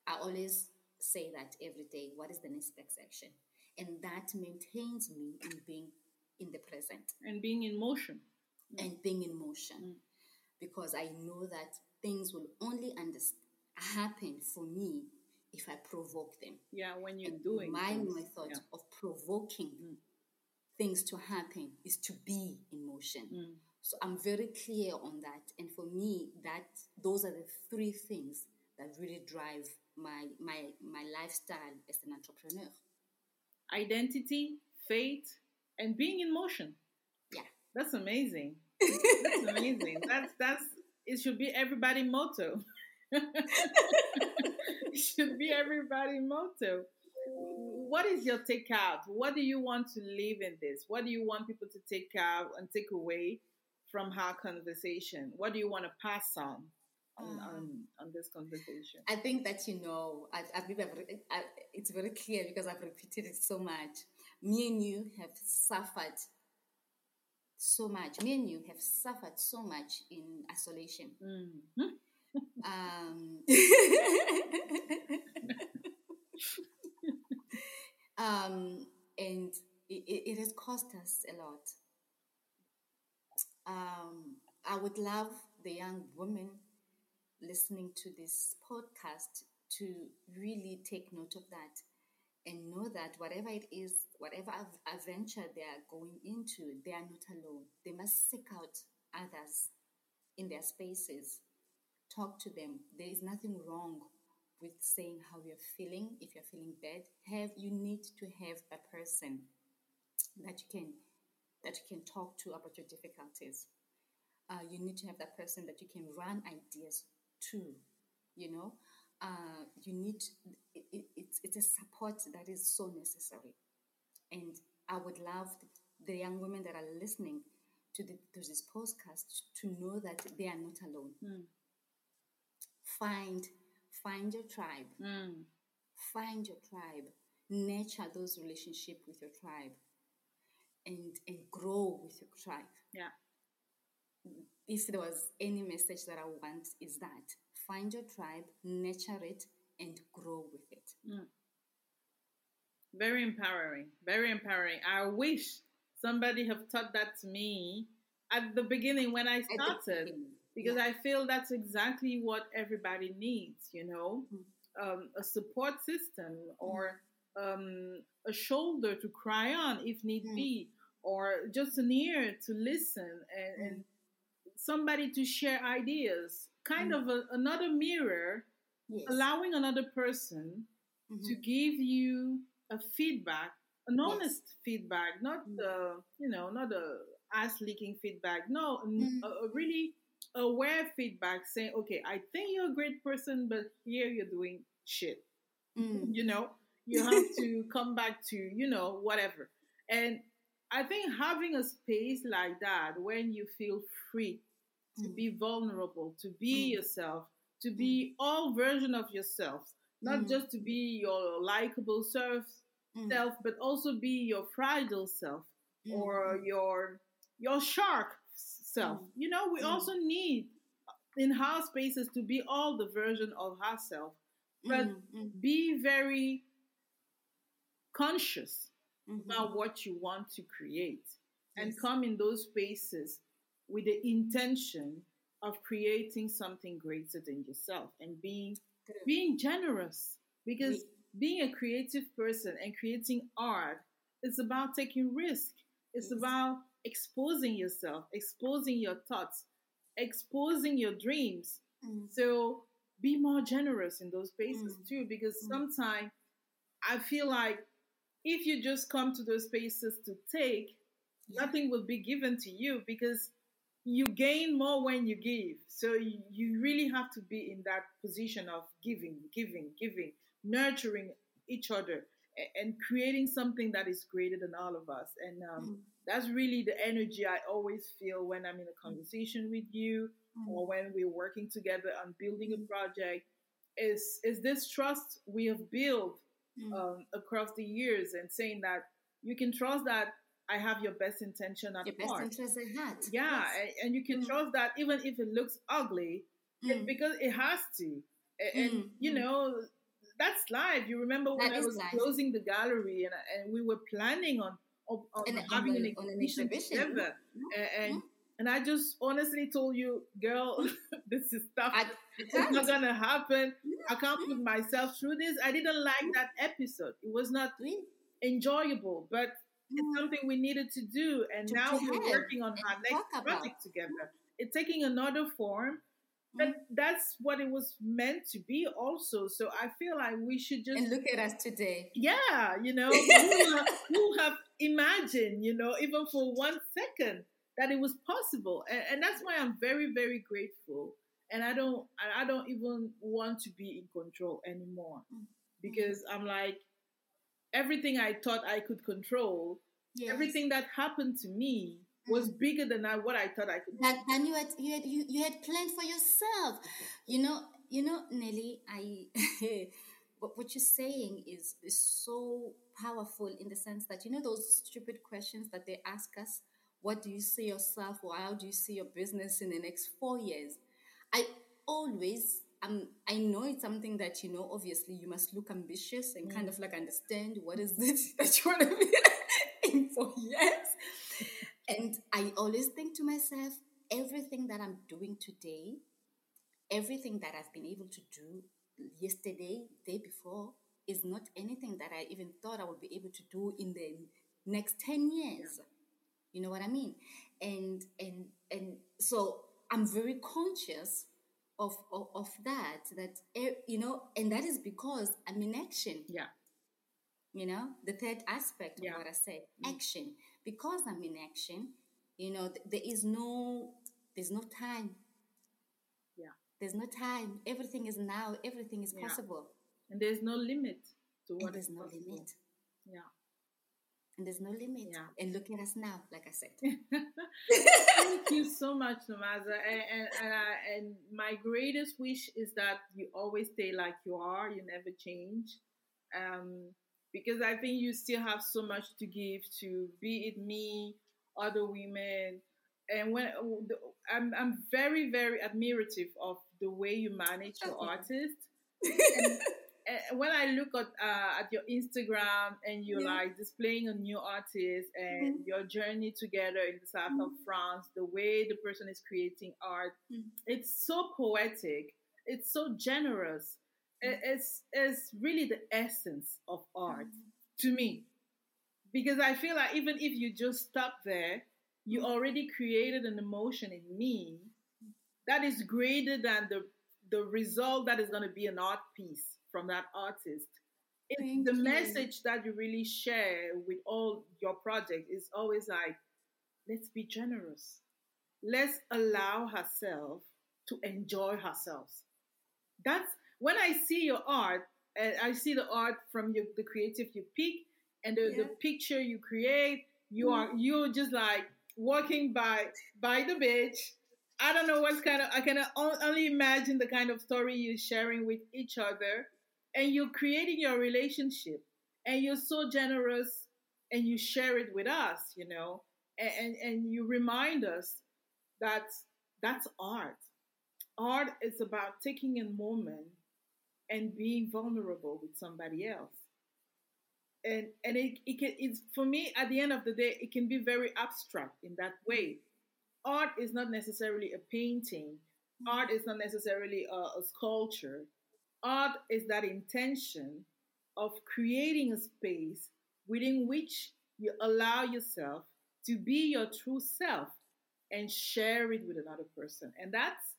I always say that every day. What is the next best action? And that maintains me in being in the present and being in motion. Mm. And being in motion, mm. because I know that things will only happen for me if I provoke them. Yeah, when you're and doing my things. method yeah. of provoking mm. things to happen is to be in motion. Mm. So I'm very clear on that, and for me, that those are the three things that really drive my my my lifestyle as an entrepreneur. Identity, faith, and being in motion. Yeah, that's amazing. that's amazing. That's that's it. Should be everybody motto. should be everybody motto. What is your takeout? What do you want to leave in this? What do you want people to take out and take away from our conversation? What do you want to pass on? On, um, on, on this conversation? I think that you know, I, I believe I've, I, it's very clear because I've repeated it so much. Me and you have suffered so much. Me and you have suffered so much in isolation. Mm-hmm um, um, and it, it, has cost us a lot. Um, I would love the young women listening to this podcast to really take note of that and know that whatever it is, whatever adventure they are going into, they are not alone. They must seek out others in their spaces talk to them. There is nothing wrong with saying how you're feeling. If you're feeling bad, have you need to have a person that you can that you can talk to about your difficulties. Uh, you need to have that person that you can run ideas to. You know, uh, you need it, it, it's it's a support that is so necessary, and I would love the, the young women that are listening to, the, to this podcast to know that they are not alone. Mm find find your tribe. Mm. find your tribe. Nurture those relationship with your tribe. And and grow with your tribe. Yeah if there was any message that i want is that find your tribe nurture it and grow with it mm. very empowering very empowering i wish somebody have taught that to me at the beginning when i started because yeah. I feel that's exactly what everybody needs, you know, mm-hmm. um, a support system or um, a shoulder to cry on if need mm-hmm. be, or just an ear to listen and, mm-hmm. and somebody to share ideas, kind mm-hmm. of a, another mirror, yes. allowing another person to mm-hmm. give you a feedback, an honest feedback, not the, mm-hmm. you know, not a ass leaking feedback, no, a, a really aware feedback saying, okay, I think you're a great person, but here you're doing shit. Mm. You know, you have to come back to, you know, whatever. And I think having a space like that when you feel free to mm. be vulnerable, to be mm. yourself, to be mm. all version of yourself, not mm. just to be your likable self, mm. self, but also be your fragile self or your your shark self. Mm. You know, we mm. also need in our spaces to be all the version of herself, but mm, mm. be very conscious mm-hmm. about what you want to create yes. and come in those spaces with the intention of creating something greater than yourself and being being generous because being a creative person and creating art is about taking risk. It's yes. about exposing yourself, exposing your thoughts, exposing your dreams. Mm. So be more generous in those spaces mm. too, because mm. sometimes I feel like if you just come to those spaces to take, yeah. nothing will be given to you because you gain more when you give. So you, really have to be in that position of giving, giving, giving, nurturing each other and creating something that is greater than all of us. And um, mm. that's really the energy I always feel when I'm in a conversation with you mm. or when we're working together on building a mm. project. Is is this trust we have built mm. um, across the years and saying that you can trust that I have your best intention at your heart. best interest at heart. Yeah, yes. and, you can mm. trust that even if it looks ugly, mm. because it has to. And, mm. you mm. know, that's life. You remember when that I was life. closing the gallery and, and we were planning on, on, on having an, an exhibition together, mm-hmm. and, and, and I just honestly told you, girl, this is tough. I, it's not gonna happen. I can't put myself through this. I didn't like that episode. It was not enjoyable, but it's something we needed to do, and to now we're working on our next project together. It's taking another form, but mm-hmm. that's what it was meant to be, also. So I feel like we should just and look at us today. Yeah, you know, who, have, who have imagined, you know, even for one second that it was possible, and, and that's why I'm very, very grateful. And I don't, I don't even want to be in control anymore mm. because I'm like, everything I thought I could control, yes. everything that happened to me was mm. bigger than I, what I thought I could. That, and you had you had you, you had planned for yourself. You know, you know, Nelly, I what, what you're saying is is so powerful in the sense that you know those stupid questions that they ask us. What do you see yourself, or how do you see your business in the next four years? I always um, I know it's something that you know. Obviously, you must look ambitious and mm. kind of like understand what is it that you want to be in for years. And I always think to myself, everything that I'm doing today, everything that I've been able to do yesterday, day before, is not anything that I even thought I would be able to do in the next ten years. You know what I mean? And and and so I'm very conscious of, of, of that that you know and that is because i'm in action. Yeah. You know the third aspect of what i said mm. action. Because i'm in action you know th- there is no there's no time. Yeah. There's no time. Everything is now. Everything is possible. Yeah. and there's no limit to what and there's no possible. limit. Yeah and there's no limit. Yeah. And look at us now, like I said. Thank you so much, Nomaza. And and and, I, and, my greatest wish is that you always stay like you are. You never change, um, because I think you still have so much to give to be it me, other women, and when I'm I'm very very admirative of the way you manage your artist. And, when I look at uh, at your Instagram and you're yeah. like displaying a new artist and mm-hmm. your journey together in the south mm-hmm. of France, the way the person is creating art, mm-hmm. it's so poetic. It's so generous. Mm-hmm. It's it's really the essence of art mm-hmm. to me, because I feel like even if you just stop there, you mm-hmm. already created an emotion in me that is greater than the the result that is going to be an art piece from that artist. It's the you. message that you really share with all your projects is always like, let's be generous. Let's allow herself to enjoy herself. That's when I see your art, and I see the art from your, the creative you pick and the, yeah. the picture you create. You mm-hmm. are you're just like walking by by the beach. I don't know what's kind of I can only imagine the kind of story you're sharing with each other and you're creating your relationship. And you're so generous and you share it with us you know? And, and, and you remind us that that's art. Art is about taking a moment and being vulnerable with somebody else. And and it, it can it's for me at the end of the day it can be very abstract in that way. Art is not necessarily a painting. Art is not necessarily a, a sculpture art is that intention of creating a space within which you allow yourself to be your true self and share it with another person. And that's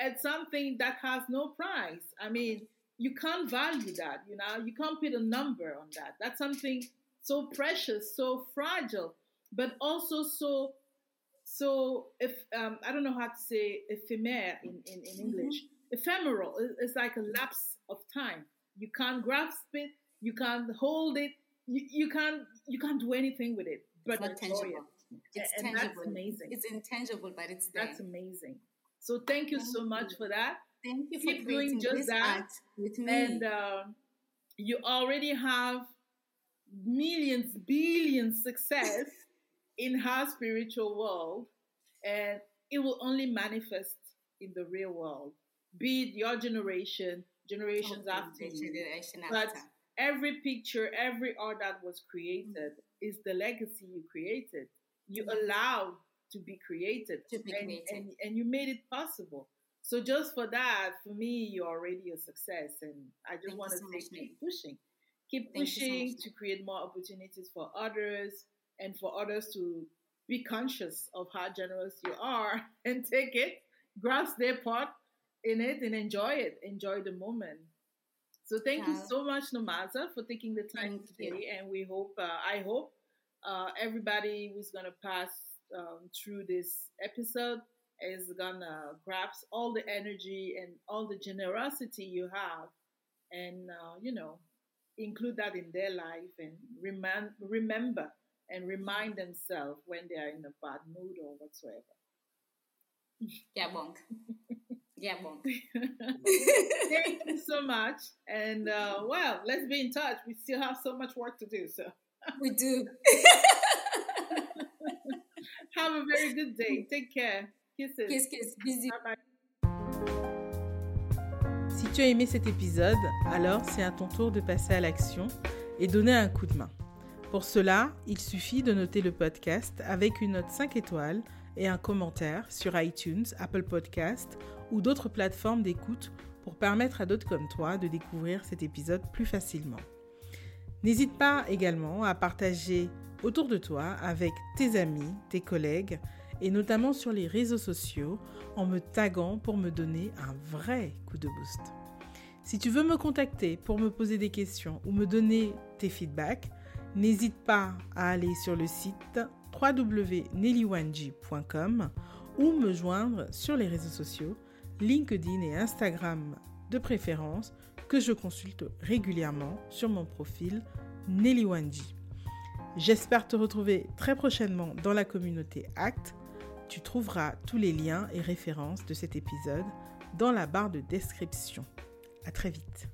it's something that has no price. I mean, you can't value that, you know, you can't put a number on that. That's something so precious, so fragile, but also so so if um, I don't know how to say ephemer in, in, in English. Mm-hmm. Ephemeral. It's like a lapse of time. You can't grasp it, you can't hold it, you, you can't you can't do anything with it. But it's tangible. It. It's and tangible. That's amazing. It's intangible, but it's there. That's amazing. So thank you Thank so much you. for that. Thank you Keep for doing just this that. art with me. And uh, you already have millions, billions success in her spiritual world, and it will only manifest in the real world. Be it your generation, generations after you. generation But after. every picture, every art that was created is the legacy you created. You allowed to be created, To be and, created. and and you made it possible. So just for that, for me, you're already a success, and I just Thank want to so say keep pushing, keep Thank you so pushing to create more opportunities for others, and for others to be conscious of how generous you are and take it, grasp their part in it, and enjoy it, enjoy the moment. So thank you so much, Nomaza, for taking the time Thank today, you. and we hope, uh, I hope, uh, everybody who's gonna pass um, through this episode is gonna grasp all the energy and all the generosity you have, and uh, you know, include that in their life and remind, remember and remind themselves when they are in a bad mood or whatsoever. Yeah, bonk. Yeah, bonk. Thank you so much, and uh, well, let's be in touch. We still have so much work to do, so. we do. Have a very good day. Take care. Kisses. kiss, kiss. Busy. Bye bye. Si tu as aimé cet épisode, alors c'est à ton tour de passer à l'action et donner un coup de main. Pour cela, il suffit de noter le podcast avec une note 5 étoiles et un commentaire sur iTunes, Apple Podcast ou d'autres plateformes d'écoute pour permettre à d'autres comme toi de découvrir cet épisode plus facilement. N'hésite pas également à partager autour de toi avec tes amis, tes collègues et notamment sur les réseaux sociaux en me taguant pour me donner un vrai coup de boost. Si tu veux me contacter pour me poser des questions ou me donner tes feedbacks, n'hésite pas à aller sur le site www.nellywanji.com ou me joindre sur les réseaux sociaux, LinkedIn et Instagram de préférence, que je consulte régulièrement sur mon profil Nelly Wanji. J'espère te retrouver très prochainement dans la communauté ACT. Tu trouveras tous les liens et références de cet épisode dans la barre de description. À très vite.